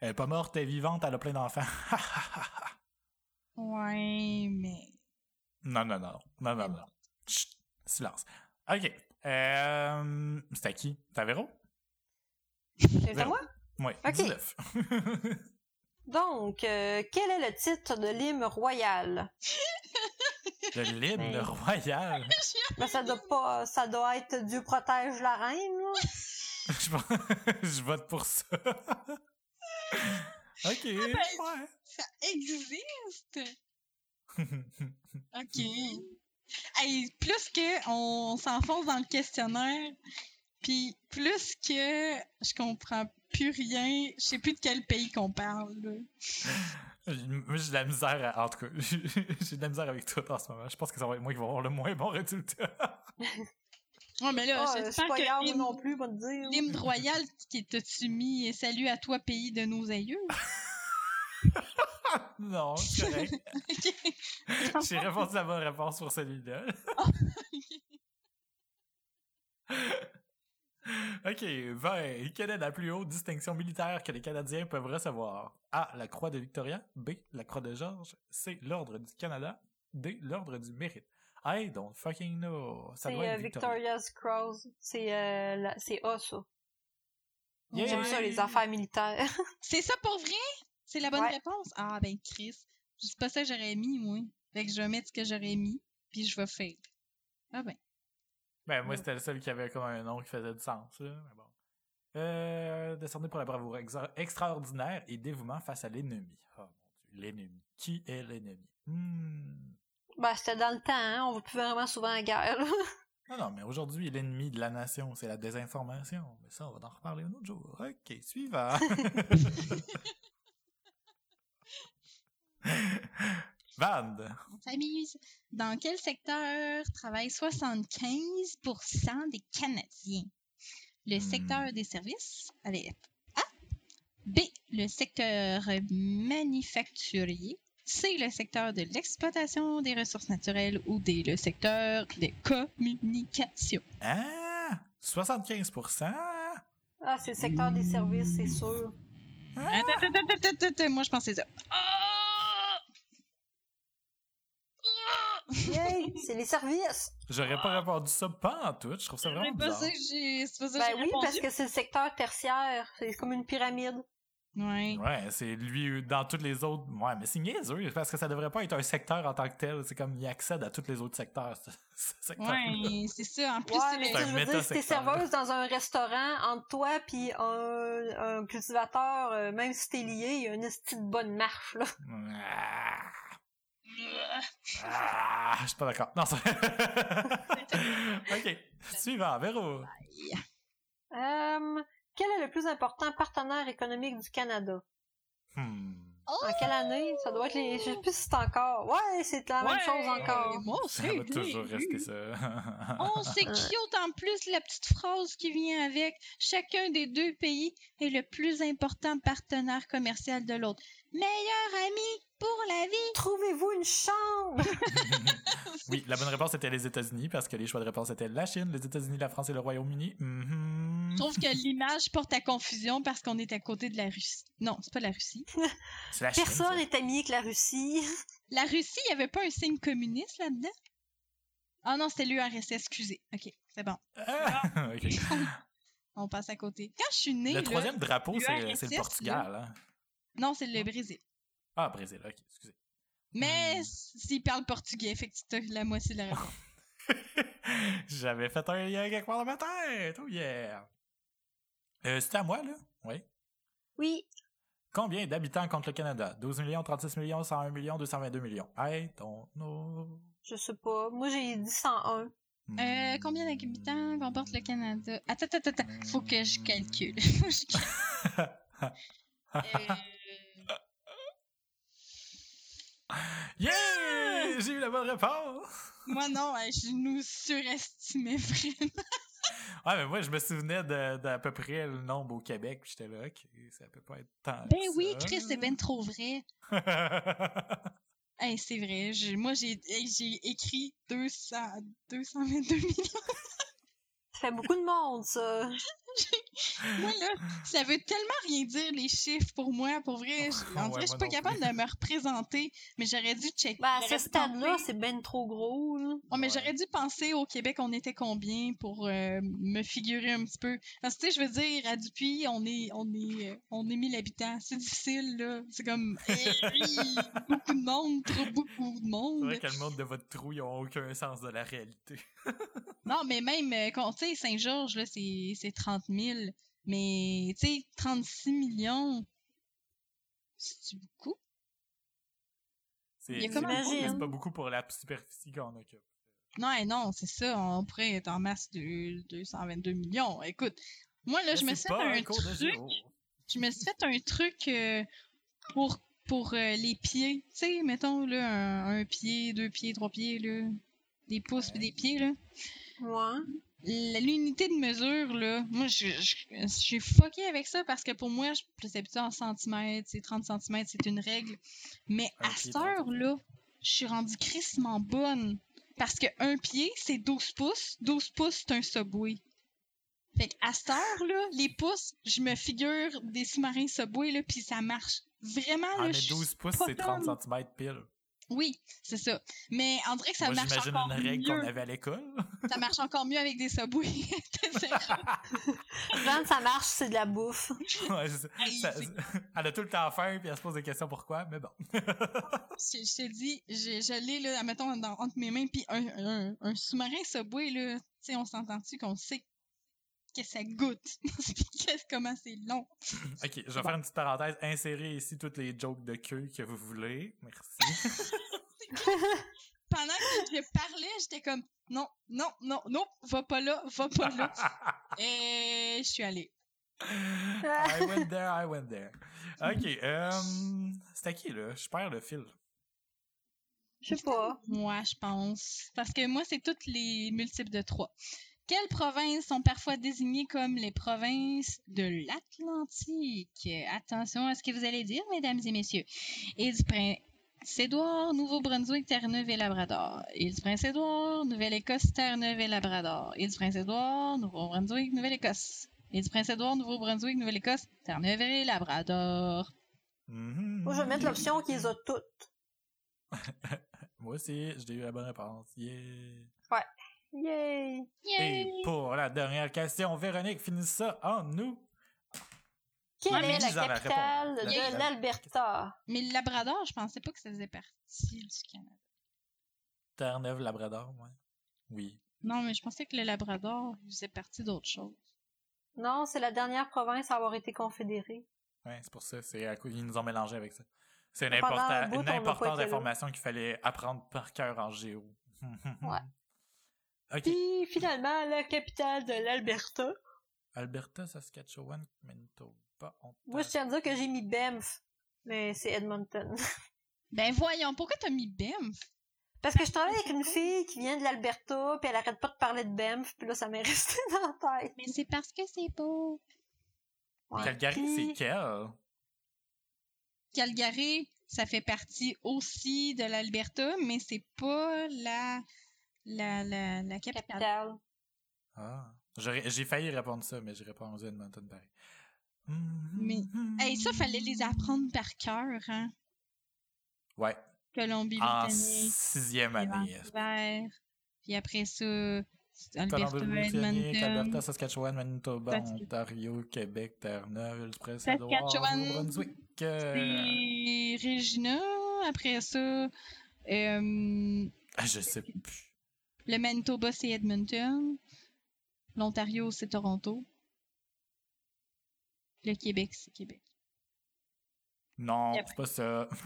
Elle est pas morte, elle est vivante, elle a plein d'enfants. Ouais, mais Non, non, non. Non, non, non. Chut, silence. OK. Euh, C'était à qui? C'était à Véro? C'est à Véro. moi? Oui, OK. 19. Donc, euh, quel est le titre de l'hymne royal? Le l'hymne Ben. royal? Ben, ça doit pas, ça doit être Dieu protège la reine, là. Je, vo- je vote pour ça. OK. Ouais. ça existe. OK. Hey, plus que on s'enfonce dans le questionnaire, puis plus que je comprends plus rien, je sais plus de quel pays qu'on parle. Moi, j'ai de la misère, à- en tout cas, j'ai de la misère avec tout en ce moment. Je pense que ça va être moi qui va avoir le moins bon résultat. Ouais, mais là, Ah, c'est j'espère pas que l'hymne- non plus, va te dire. l'hymne royal qui t'as-tu mis Salut à toi, pays de nos aïeux? non, c'est correct. J'ai répondu la bonne réponse pour celui-là. ok, 20. Quelle est la plus haute distinction militaire que les Canadiens peuvent recevoir? A. La Croix de Victoria. B. La Croix de Georges. C. L'Ordre du Canada. D. L'Ordre du Mérite. I don't fucking know. Ça C'est doit euh, être Victoria. Victoria's Cross. C'est euh, la- c'est A, ça. Yeah. J'aime ça, les affaires militaires. C'est ça pour vrai? C'est la bonne Ouais. réponse? Ah, ben, Chris. C'est pas ça que j'aurais mis, moi. Fait que je vais mettre ce que j'aurais mis, puis je vais faire. Ah ben. Ben, moi, c'était le seul qui avait comme un nom qui faisait du sens, là. Mais bon. Euh, décerné pour la bravoure extraordinaire et dévouement face à l'ennemi. Oh mon dieu, l'ennemi. Qui est l'ennemi? Hmm. Ben, c'était dans le temps, hein? On va plus vraiment souvent en guerre, là. Non, non, mais aujourd'hui, l'ennemi de la nation, c'est la désinformation. Mais ça, on va en reparler un autre jour. Ok, suivant. Vande. On s'amuse. Dans quel secteur travaillent 75% des Canadiens? Le Hmm. secteur des services avec A. B. Le secteur manufacturier. C. Le secteur de l'exploitation des ressources naturelles. Ou D. Le secteur des communications. Ah! 75%? Ah, c'est le secteur des services, c'est sûr. Ah! Attends, attends, attends, attends, attends, Moi, je pensais ça. Ah! Yay! c'est les services! J'aurais pas répondu ça pas en tout. Je trouve ça vraiment C'est pas bizarre. ça que j'ai. C'est pas ça que Ben j'ai oui, répondu. parce que c'est le secteur tertiaire. C'est comme une pyramide. Ouais. Ouais, c'est lui dans toutes les autres. Ouais, mais c'est niaiseux parce que ça devrait pas être un secteur en tant que tel. C'est comme il accède à tous les autres secteurs. ce- ce secteur-là. Ouais, c'est ça. En plus, Ouais, c'est mais le- tu veux dire, si t'es serveuse dans un restaurant, entre toi puis un, un cultivateur, euh, même si t'es lié, il y a une petite bonne marche, là. Ah, ah, je suis pas d'accord. Non, ça. ok. Suivant, Véro. Euh, quel est le plus important partenaire économique du Canada? Hmm. En quelle année? Ça doit être les... Je sais plus si c'est encore. Ouais, c'est la même Ouais, chose encore. Moi Ça aussi. va toujours rester ça. C'est cute en plus la petite phrase qui vient avec. Chacun des deux pays est le plus important partenaire commercial de l'autre. Meilleur ami pour la vie. Trouvez-vous une chambre! oui, la bonne réponse était les États-Unis parce que les choix de réponse étaient la Chine, les États-Unis, la France et le Royaume-Uni. Mhm. Je trouve que l'image porte à confusion parce qu'on est à côté de la Russie. Non, c'est pas la Russie. La Chine. Personne n'est ami avec la Russie. La Russie, il y avait pas un signe communiste là-dedans? Ah non, c'était l'URSS, excusez. Ok, c'est bon. Ah. On passe à côté. Quand je suis née, Le là- troisième drapeau, c'est le Portugal. hein. Non, c'est le Brésil. Ah, Brésil, ok, excusez. Mais Hmm. s'ils parlent portugais, fait que tu la moitié de la réponse. J'avais fait un lien quelque part dans ma tête. Oh yeah. Euh, C'était à moi, là? Oui. Oui. Combien d'habitants compte le Canada? 12 millions, 36 millions, 101 millions, 222 millions. I don't know. Je sais pas. Moi, j'ai dit 101. Euh, combien d'habitants comporte le Canada? Attends, attends, attends. Faut que je calcule. Faut que je calcule. Euh, Yeah! J'ai eu la bonne réponse! moi, non, ouais, je nous surestimais vraiment. Ouais, mais moi, je me souvenais de- d'à peu près le nombre au Québec, puis j'étais là, ok, ça peut pas être tant. Ben que oui, ça. Chris, c'est ben trop vrai. Hey, c'est vrai. Moi, j'ai écrit 200, 222 millions. Ça fait beaucoup de monde, ça. Moi, là, ça veut tellement rien dire, les chiffres, pour moi. Pour vrai, je, Ouais, en vrai, je suis pas capable plus. de me représenter, mais j'aurais dû checker. Ben, à j'aurais ce stade-là, c'est ben trop gros, là. Ouais, mais j'aurais dû penser au Québec, on était combien pour euh, me figurer un petit peu. Parce que, tu sais, je veux dire, à Dupuis, on est, on est, euh, on est 1000 habitants. C'est difficile, là. C'est comme, eh, beaucoup de monde, trop beaucoup de C'est monde. vrai que le monde de votre trou, ils ont aucun sens de la réalité. Non, mais même, euh, quand, tu sais, Saint-Georges, là, c'est c'est 30 000. Mais, tu sais, 36 millions, c'est beaucoup? C'est pas beaucoup pour la superficie qu'on occupe. Non, et non, c'est ça. On pourrait être en masse de 222 millions. Écoute, moi, là, je me suis fait un truc. Je me suis fait un truc pour, pour euh, les pieds. Tu sais, mettons, là, un, un pied, deux pieds, trois pieds, là. Des pouces puis des pieds, là. Ouais. La- L'unité de mesure, là, moi, suis fucké avec ça parce que pour moi, je suis habituée en centimètres, c'est 30 centimètres, c'est une règle. Mais Un à cette 30 heure-là, je suis rendue crissement bonne. Parce que un pied, c'est 12 pouces. 12 pouces, c'est un subway. Fait qu'à cette heure-là, les pouces, je me figure des sous-marins subway, là, puis ça marche. Vraiment, Ah, là, mais je suis 12 pouces, c'est 30 bonne. cm pile. Oui, c'est ça. Mais on dirait que ça Moi, marche j'imagine encore une règle mieux. qu'on avait à l'école. Ça marche encore mieux avec des subways. Quand ça marche, c'est de la bouffe. Ouais, ça. Hey, Ça- c'est- elle a tout le temps faim, puis elle se pose des questions pourquoi, mais bon. je, je te dis, je, je l'ai là, admettons, dans, entre mes mains, puis un, un, un sous-marin subway, là, sais, on s'entend-tu qu'on sait que ça goûte? Puis que- comment c'est long. Ok, je vais faire une petite parenthèse. Insérez ici toutes les jokes de queue que vous voulez. Merci. Pendant que je parlais, j'étais comme, non, non, non, non, va pas là, va pas là. Et je suis allée. I went there, I went there. Ok, euh, c'était qui là? Je perds le fil. Je sais pas. Moi, je pense. Parce que moi, c'est toutes les multiples de trois. Quelles provinces sont parfois désignées comme les provinces de l'Atlantique? Attention à ce que vous allez dire, mesdames et messieurs. Île du Prince-Édouard, Nouveau-Brunswick, Terre-Neuve et Labrador. Île du Prince-Édouard, Nouvelle-Écosse, Terre-Neuve et Labrador. Île du Prince-Édouard, Nouveau-Brunswick, Nouvelle-Écosse. Île du Prince-Édouard, Nouveau-Brunswick, Nouvelle-Écosse, Terre-Neuve et Labrador. Moi, je vais mettre l'option qu'ils ont toutes. Moi aussi, j'ai eu la bonne réponse. Yeah. Yay! Yay! Et pour la dernière question, Véronique, finis ça en nous. Quelle Ouais, est la capitale de La- l'Alberta? Mais le Labrador, je pensais pas que ça faisait partie du Canada. Terre-Neuve, Labrador, ouais. Oui. Non, mais je pensais que le Labrador faisait partie d'autre chose. Non, c'est la dernière province à avoir été confédérée. Ouais, c'est pour ça. C'est à ils nous ont mélangé avec ça. C'est une, bout, importante information qu'il fallait apprendre par cœur en géo. Ouais. Ok. Puis finalement, la capitale de l'Alberta. Alberta, Saskatchewan, Manitoba, Ontario. Moi, je tiens à dire que j'ai mis Banff, mais c'est Edmonton. Ben voyons, pourquoi t'as mis Banff? Parce que je travaille avec une fille qui vient de l'Alberta, puis elle arrête pas de parler de Banff, puis là, ça m'est resté dans la tête. Mais c'est parce que c'est beau. Ouais. Calgary, Puis- c'est quel? Calgary, ça fait partie aussi de l'Alberta, mais c'est pas la, la, la, la capitale. Capitale. Ah. J'aurais- J'ai failli répondre ça, mais j'ai répondu Edmonton pareil. Mais- Hey, ça, fallait les apprendre par cœur, hein? Ouais. En Colombie-Britannique, sixième année. Vancouver, puis après ça, Alberta, Colombie-Britannique, Edmonton. Alberta, Saskatchewan, Manitoba, Saskatchewan. Ontario, Québec, Terre-Neuve, le Prince-Édouard, Saskatchewan. Nouveau-Brunswick. euh, C'est Regina, après ça, euh, ah, je sais plus. Le Manitoba, c'est Edmonton. L'Ontario, c'est Toronto. Le Québec, c'est Québec. Non, c'est pas ça.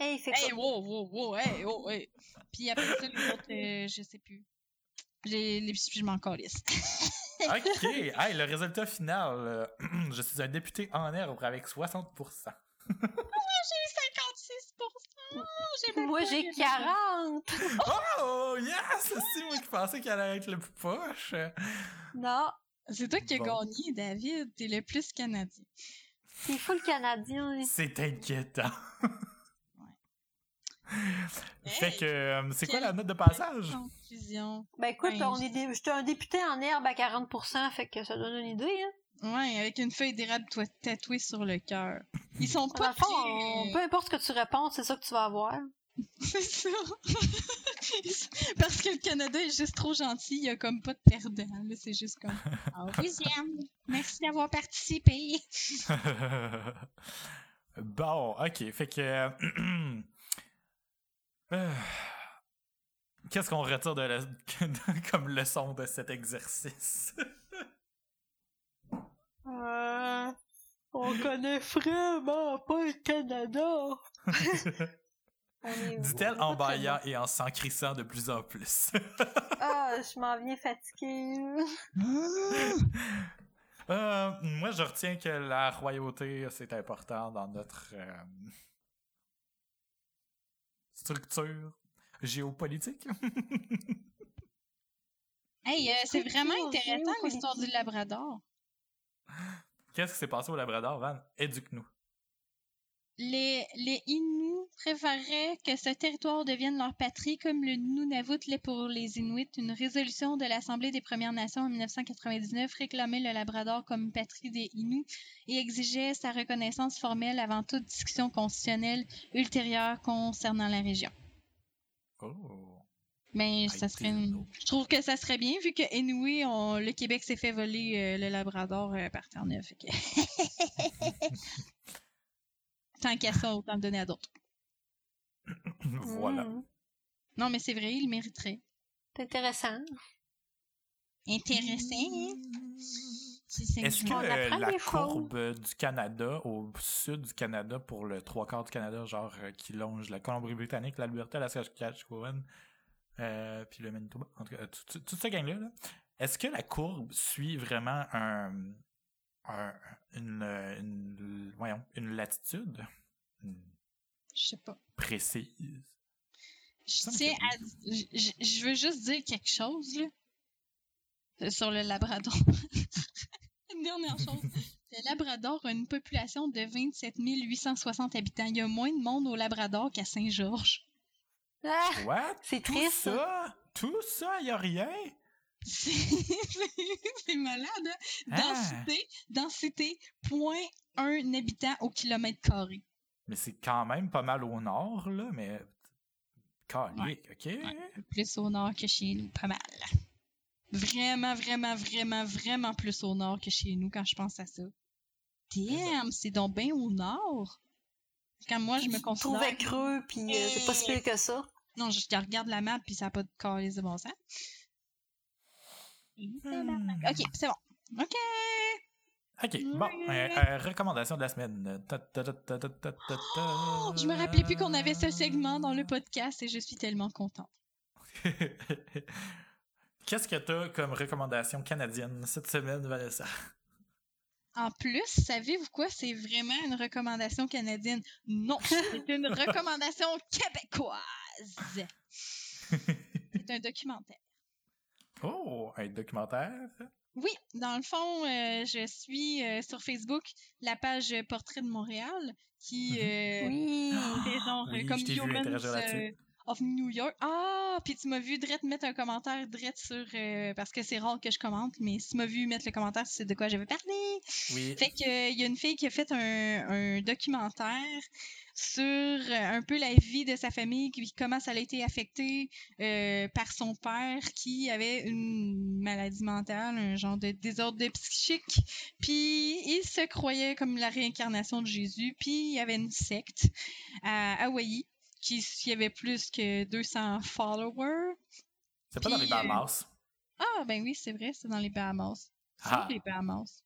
Hey, fait Hey, wow, wow, wow, hey, oh, hey. Puis après ça, les autres, euh, je sais plus. Les, les, je m'en calisse. ok, hey, le résultat final. euh, je suis un député en herbe avec 60%. 56%! J'ai Moi, j'ai eu- 40! Oh, yes! C'est moi qui pensais qu'elle allait être le plus poche. Non, C'est toi qui as Bon. gagné, David. T'es le plus canadien. c'est full canadien. C'est inquiétant. Fait Hey, que, euh, c'est quoi la note de passage? Confusion. Ben écoute, Ouais, on je- est j'étais un député en herbe à 40%, fait que ça donne une idée, hein. Ouais, avec une feuille d'érable toi- tatouée sur le cœur. Ils sont Dans pas le fond, très- on- peu importe ce que tu réponds, c'est ça que tu vas avoir. C'est ça. Parce que le Canada est juste trop gentil, il y a comme pas de perdant. là, C'est juste comme. Ah, deuxième. Merci d'avoir participé. bon, ok. Fait que. euh, euh, Qu'est-ce qu'on retire de la- comme leçon de cet exercice? Euh, on connaît vraiment pas le Canada. Dit-elle en baillant et en s'encrissant de plus en plus. Ah, je m'en viens fatiguée. Euh, moi, je retiens que la royauté, c'est important dans notre euh, structure géopolitique. Hey, euh, c'est vraiment intéressant l'histoire du Labrador. Qu'est-ce qui s'est passé au Labrador, Van? Éduque-nous. Les, les Inuits préféreraient que ce territoire devienne leur patrie comme le Nunavut l'est pour les Inuits. Une résolution de l'Assemblée des Premières Nations en 1999 réclamait le Labrador comme patrie des Inuits et exigeait sa reconnaissance formelle avant toute discussion constitutionnelle ultérieure concernant la région. Oh. Mais I ça serait une-. Je trouve que ça serait bien vu que on- le Québec s'est fait voler euh, le Labrador euh, par Terre-Neuve. que- Tant qu'à ça, autant le donner à d'autres. voilà. Mm, Non, mais c'est vrai, il le mériterait. C'est intéressant. Intéressant. C'est ça Est-ce que- euh, la courbe du Canada, au sud du Canada, pour le trois quarts du Canada, genre euh, qui longe la Colombie-Britannique, l'Alberta, la Saskatchewan, euh, puis le Manitoba, en tout cas, euh, tout- toute cette gang-là, là, est-ce que la courbe suit vraiment un, un- une, une- voyons, une latitude? Une Je sais pas. précise? Je tiens à. Je veux juste dire quelque chose, là. euh, Sur le Labrador. une dernière chose. Le Labrador a une population de 27 860 habitants. Il y a moins de monde au Labrador qu'à Saint-Georges. Ah, What? c'est Tout triste. ça? Tout ça, y a rien? C'est malade, hein? Ah. Densité, densité, point un habitant au kilomètre carré. Mais c'est quand même pas mal au nord, là, mais... Calique, ok? Plus au nord que chez nous, pas mal. Vraiment, vraiment, vraiment, vraiment plus au nord que chez nous quand je pense à ça. Damn, c'est donc bien au nord. Quand moi, je me Je considère... trouvais creux, puis euh, c'est pas si pire que ça. Non, je je regarde la map, puis ça n'a pas de calice de bon sens. Hmm. Ok, c'est bon. Ok. Ok, bon, euh, euh, recommandation de la semaine. Ta, ta, ta, ta, ta, ta, ta, ta. Oh, je me rappelais plus qu'on avait ce segment dans le podcast et je suis tellement contente. Qu'est-ce que t'as comme recommandation canadienne cette semaine, Vanessa? En plus, savez-vous quoi? C'est vraiment une recommandation canadienne. Non, c'est une recommandation québécoise. C'est un documentaire. Oh, un documentaire? Oui, dans le fond, euh, je suis euh, sur Facebook la page Portrait de Montréal qui Mhm. euh, Oui. fait genre Oui, euh, comme Humans euh, of New York. Ah, puis tu m'as vu direct mettre un commentaire direct sur euh, parce que c'est rare que je commente, mais si tu m'as vu mettre le commentaire, c'est de quoi j'avais parlé. Oui. Fait que euh, il y a une fille qui a fait un, un documentaire sur euh, un peu la vie de sa famille, comment ça a été affecté euh, par son père qui avait une maladie mentale, un genre de désordre psychique, puis il se croyait comme la réincarnation de Jésus, puis il y avait une secte à Hawaï qui, qui avait plus que 200 followers. C'est pas dans les euh, Bahamas. Ah ben oui, c'est vrai, c'est dans les Bahamas. C'est Ah. les Bahamas.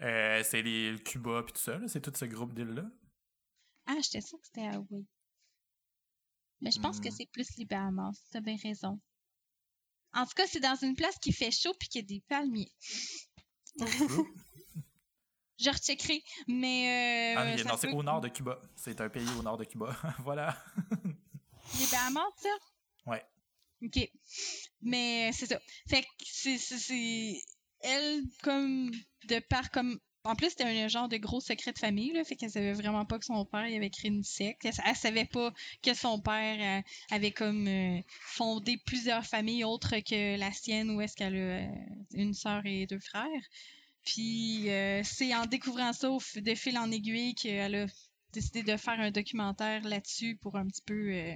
Euh, c'est les le Cuba puis tout ça, c'est tout ce groupe d'îles-là. Ah, j'étais sûre que c'était Hawaï. Mais je pense que Hmm. c'est plus les Bahamas. T'as bien raison. En tout cas, c'est dans une place qui fait chaud puis qu'il y a des palmiers. Je recheckerai, mais... Euh, Ah, mais non, c'est au nord de Cuba. C'est un pays au nord de Cuba. voilà. Les Bahamas, ça? Ouais. OK. Mais c'est ça. Fait que c'est... Elle, comme... De part comme... En plus, c'était un genre de gros secret de famille, là. Fait qu'elle savait vraiment pas que son père avait créé une secte. Elle, elle savait pas que son père euh, avait comme euh, fondé plusieurs familles autres que la sienne, où est-ce qu'elle a euh, une sœur et deux frères. Puis c'est en découvrant ça au de fil en aiguille qu'elle a décidé de faire un documentaire là-dessus pour un petit peu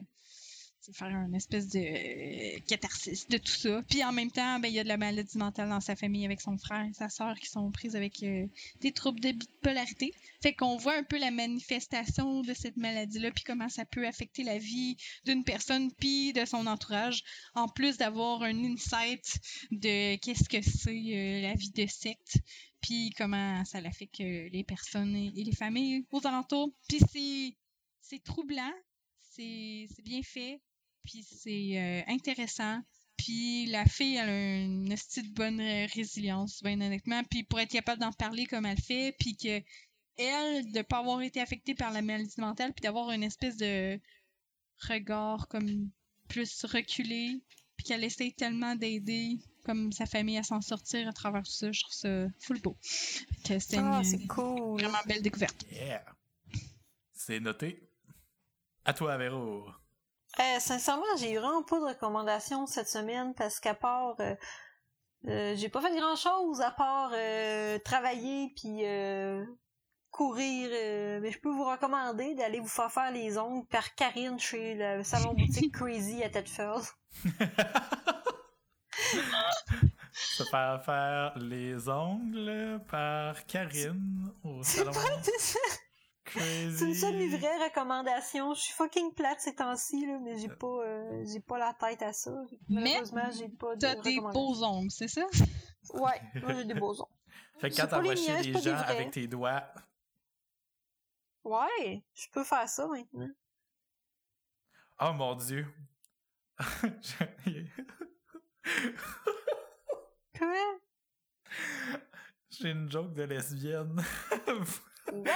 faire une espèce de euh, catharsis de tout ça. Puis en même temps, ben, il y a de la maladie mentale dans sa famille avec son frère et sa sœur qui sont prises avec euh, des troubles de bipolarité. Fait qu'on voit un peu la manifestation de cette maladie-là, puis comment ça peut affecter la vie d'une personne, puis de son entourage, en plus d'avoir un insight de qu'est-ce que c'est euh, la vie de secte, puis comment ça l'affecte les personnes et, les familles aux alentours. Puis c'est troublant, c'est bien fait, puis c'est euh, intéressant. Puis la fille, elle a une de bonne résilience, bien honnêtement. Puis pour être capable d'en parler comme elle fait, puis que elle, de pas avoir été affectée par la maladie mentale, puis d'avoir une espèce de regard comme plus reculé, puis qu'elle essaye tellement d'aider comme sa famille à s'en sortir à travers tout ça, je trouve ça full beau. C'est Ah, une c'est cool. vraiment belle découverte. Yeah. C'est noté. À toi, Véro. Euh, sincèrement, j'ai eu vraiment pas de recommandations cette semaine parce qu'à part euh, euh, j'ai pas fait grand chose à part euh, travailler puis euh, courir. euh, mais je peux vous recommander d'aller vous faire faire les ongles par Karine chez le salon boutique Crazy à Tedford. Se faire faire les ongles par Karine au salon Crazy. C'est une semi-vraie recommandation. Je suis fucking plate ces temps-ci, là, mais j'ai pas, euh, j'ai pas la tête à ça. Mais Malheureusement, j'ai pas de T'as des beaux ongles, c'est ça? Ouais, moi j'ai des beaux ongles. Fait que quand pas les t'envoies c'est les des gens avec tes doigts, Ouais, je peux faire ça maintenant. oh mon dieu. J'ai- Quoi? J'ai une joke de lesbienne. What?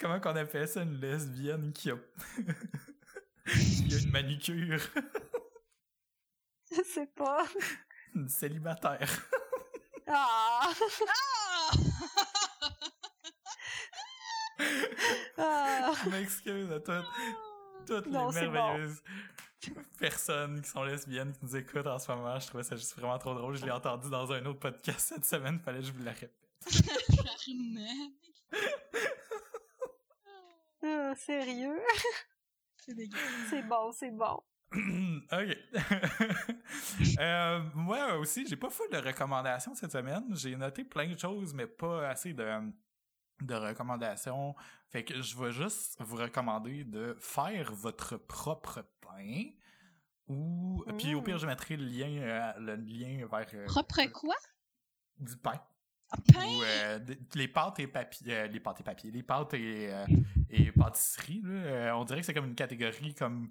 Comment qu'on appelle ça une lesbienne qui a qui a une manucure, Je sais pas. une célibataire. Ah! ah. Je m'excuse à toutes, toutes Non, les bon. merveilleuses personnes qui sont lesbiennes qui nous écoutent en ce moment. Je trouvais ça juste vraiment trop drôle. Je l'ai entendu dans un autre podcast cette semaine. Fallait que je vous la répète. Sérieux? C'est dégueu. C'est bon, c'est bon. ok. Euh, moi aussi, j'ai pas full de recommandations cette semaine. J'ai noté plein de choses, mais pas assez de, de recommandations. Fait que je vais juste vous recommander de faire votre propre pain. Ou puis au Mm. pire je mettrai le lien euh, le lien vers euh, Propre quoi? du pain? Ou euh, les pâtes et papier euh, les pâtes et papier les pâtes et, euh, et pâtisseries là, on dirait que c'est comme une catégorie comme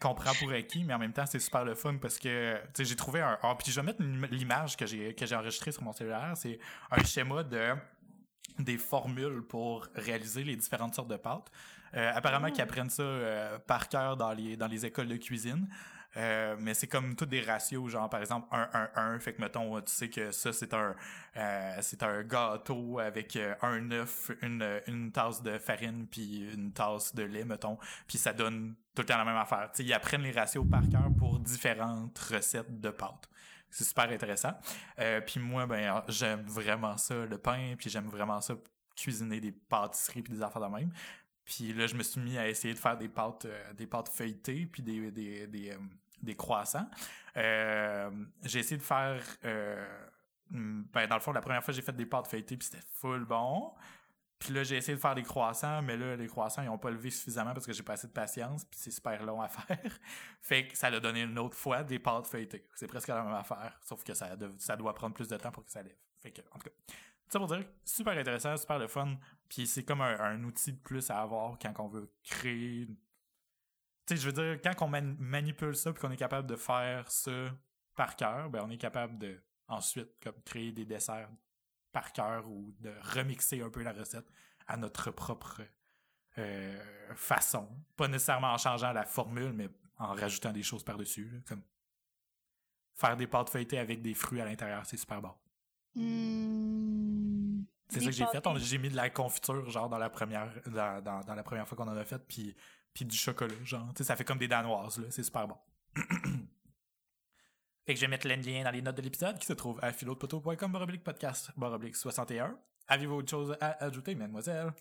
qu'on prend pour acquis mais en même temps c'est super le fun parce que j'ai trouvé un ah, puis je vais mettre l'image que j'ai que j'ai enregistrée sur mon cellulaire c'est un schéma de des formules pour réaliser les différentes sortes de pâtes. Apparemment Mm. qu'ils apprennent ça par cœur dans les, dans les écoles de cuisine. Euh, mais c'est comme tous des ratios, genre par exemple 1, 1, 1. Fait que mettons, tu sais que ça c'est un euh, c'est un gâteau avec euh, un œuf, une, une tasse de farine puis une tasse de lait, mettons. Puis ça donne tout le temps la même affaire. Ils apprennent les ratios par cœur pour différentes recettes de pâtes. C'est super intéressant. Puis moi, ben, j'aime vraiment ça, le pain, puis j'aime vraiment ça, cuisiner des pâtisseries puis des affaires de même. Puis là, je me suis mis à essayer de faire des pâtes, euh, des pâtes feuilletées puis des, des, des croissants. Euh, j'ai essayé de faire, euh, hmm, ben, dans le fond, la première fois, j'ai fait des pâtes feuilletées puis c'était full bon. Puis là, j'ai essayé de faire des croissants, mais là, les croissants, ils ont pas levé suffisamment parce que j'ai pas assez de patience, puis c'est super long à faire. fait que ça l'a donné une autre fois des pâtes feuilletées. C'est presque la même affaire, sauf que ça, ça doit prendre plus de temps pour que ça lève. Fait que, en tout cas, ça pour dire, super intéressant, super le fun, puis c'est comme un, un outil de plus à avoir quand on veut créer... Tu sais, je veux dire, quand on man- manipule ça, puis qu'on est capable de faire ça par cœur, ben on est capable de, ensuite, comme créer des desserts par cœur ou de remixer un peu la recette à notre propre euh, façon. Pas nécessairement en changeant la formule, mais en rajoutant des choses par-dessus. Comme faire des pâtes feuilletées avec des fruits à l'intérieur, c'est super bon. Hmm. C'est ça que j'ai fait. J'ai mis de la confiture, genre, dans la première, dans, dans- dans la première fois qu'on en a fait, puis, puis du chocolat, genre. Tu sais, ça fait comme des danoises, là. C'est super bon. fait que je vais mettre le lien dans les notes de l'épisode qui se trouve à philodepoto.com baroblique podcast baroblique 61. Avez-vous autre chose à ajouter, mademoiselle?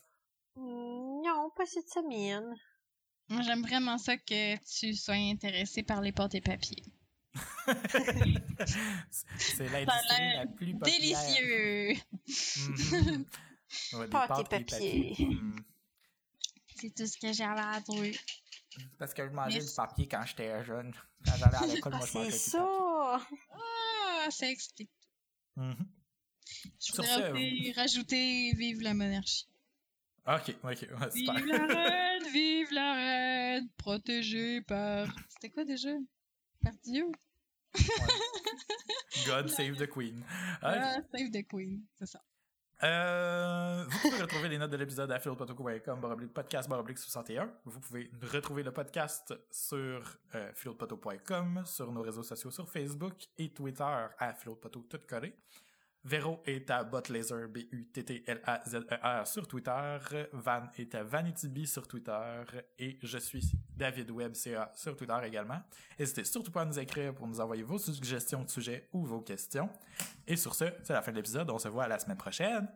Non, pas cette semaine. Moi, j'aime vraiment ça que tu sois intéressé par les pâtes et papiers. C'est l'industrie la plus populaire. Délicieux! Mhm. Ouais, des Pâtes et papier. C'est tout ce que j'avais à. C'est Parce que je mangeais Mais- du papier quand j'étais jeune. Quand j'allais à l'école, Ah, moi, je mangeais c'est du papier. ça! Ah, ça explique. Mhm. Je Sur voudrais ce, aussi rajouter Vive la monarchie. Ok, ok, ouais, super. Vive la reine, vive la reine, protégée par... C'était quoi déjà? Par Dieu? God save the queen. Ah, save the queen, c'est ça. Euh, vous pouvez retrouver les notes de l'épisode à baroblique podcast baroblique 61. Vous pouvez retrouver le podcast sur euh, sur nos réseaux sociaux sur Facebook et Twitter à philopoto tout collé. Véro est à Botlaser, B-U-T-T-L-A-Z-E-R sur Twitter. Van est à VanityB sur Twitter. Et je suis David Webb, CA sur Twitter également. N'hésitez surtout pas à nous écrire pour nous envoyer vos suggestions de sujets ou vos questions. Et sur ce, c'est la fin de l'épisode. On se voit la semaine prochaine.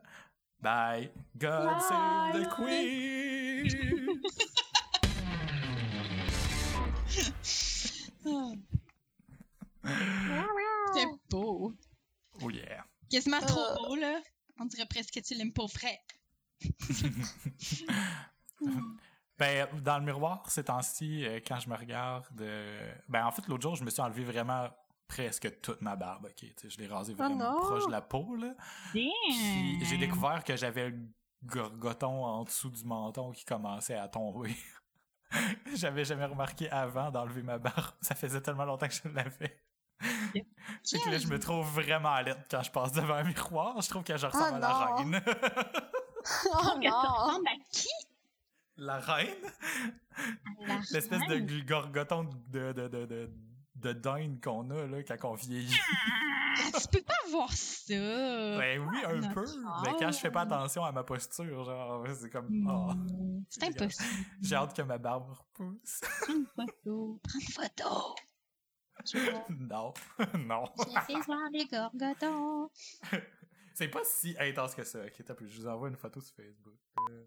Bye. God save the Queen. C'est beau. oh yeah. Quasiment trop Euh. beau, là. On dirait presque que tu l'aimes pour vrai. Ben, dans le miroir, ces temps-ci, euh, quand je me regarde, euh, ben, en fait, l'autre jour, je me suis enlevé vraiment presque toute ma barbe, ok? Tu sais, je l'ai rasé Oh vraiment proche de la peau, là. Puis j'ai découvert que j'avais le gorgoton en dessous du menton qui commençait à tomber. J'avais jamais remarqué avant d'enlever ma barbe. Ça faisait tellement longtemps que je l'avais. C'est que là, je me trouve vraiment laide quand je passe devant un miroir. Je trouve que je ressemble à la non! reine. Oh non! ressemble à qui? la reine? L'espèce de gorgoton de, de, de, de, de dinde qu'on a là, quand on vieillit. Tu peux pas voir ça. Ben oui, un Notre peu. Mais quand je fais pas attention à ma posture, genre, c'est comme. oh, C'est impossible. j'ai hâte que ma barbe repousse. Prends une photo. Prends une photo. Non. non. J'ai fait voir les gorgotons. C'est pas si intense que ça. Ok, plus. Je vous envoie une photo sur Facebook. Euh,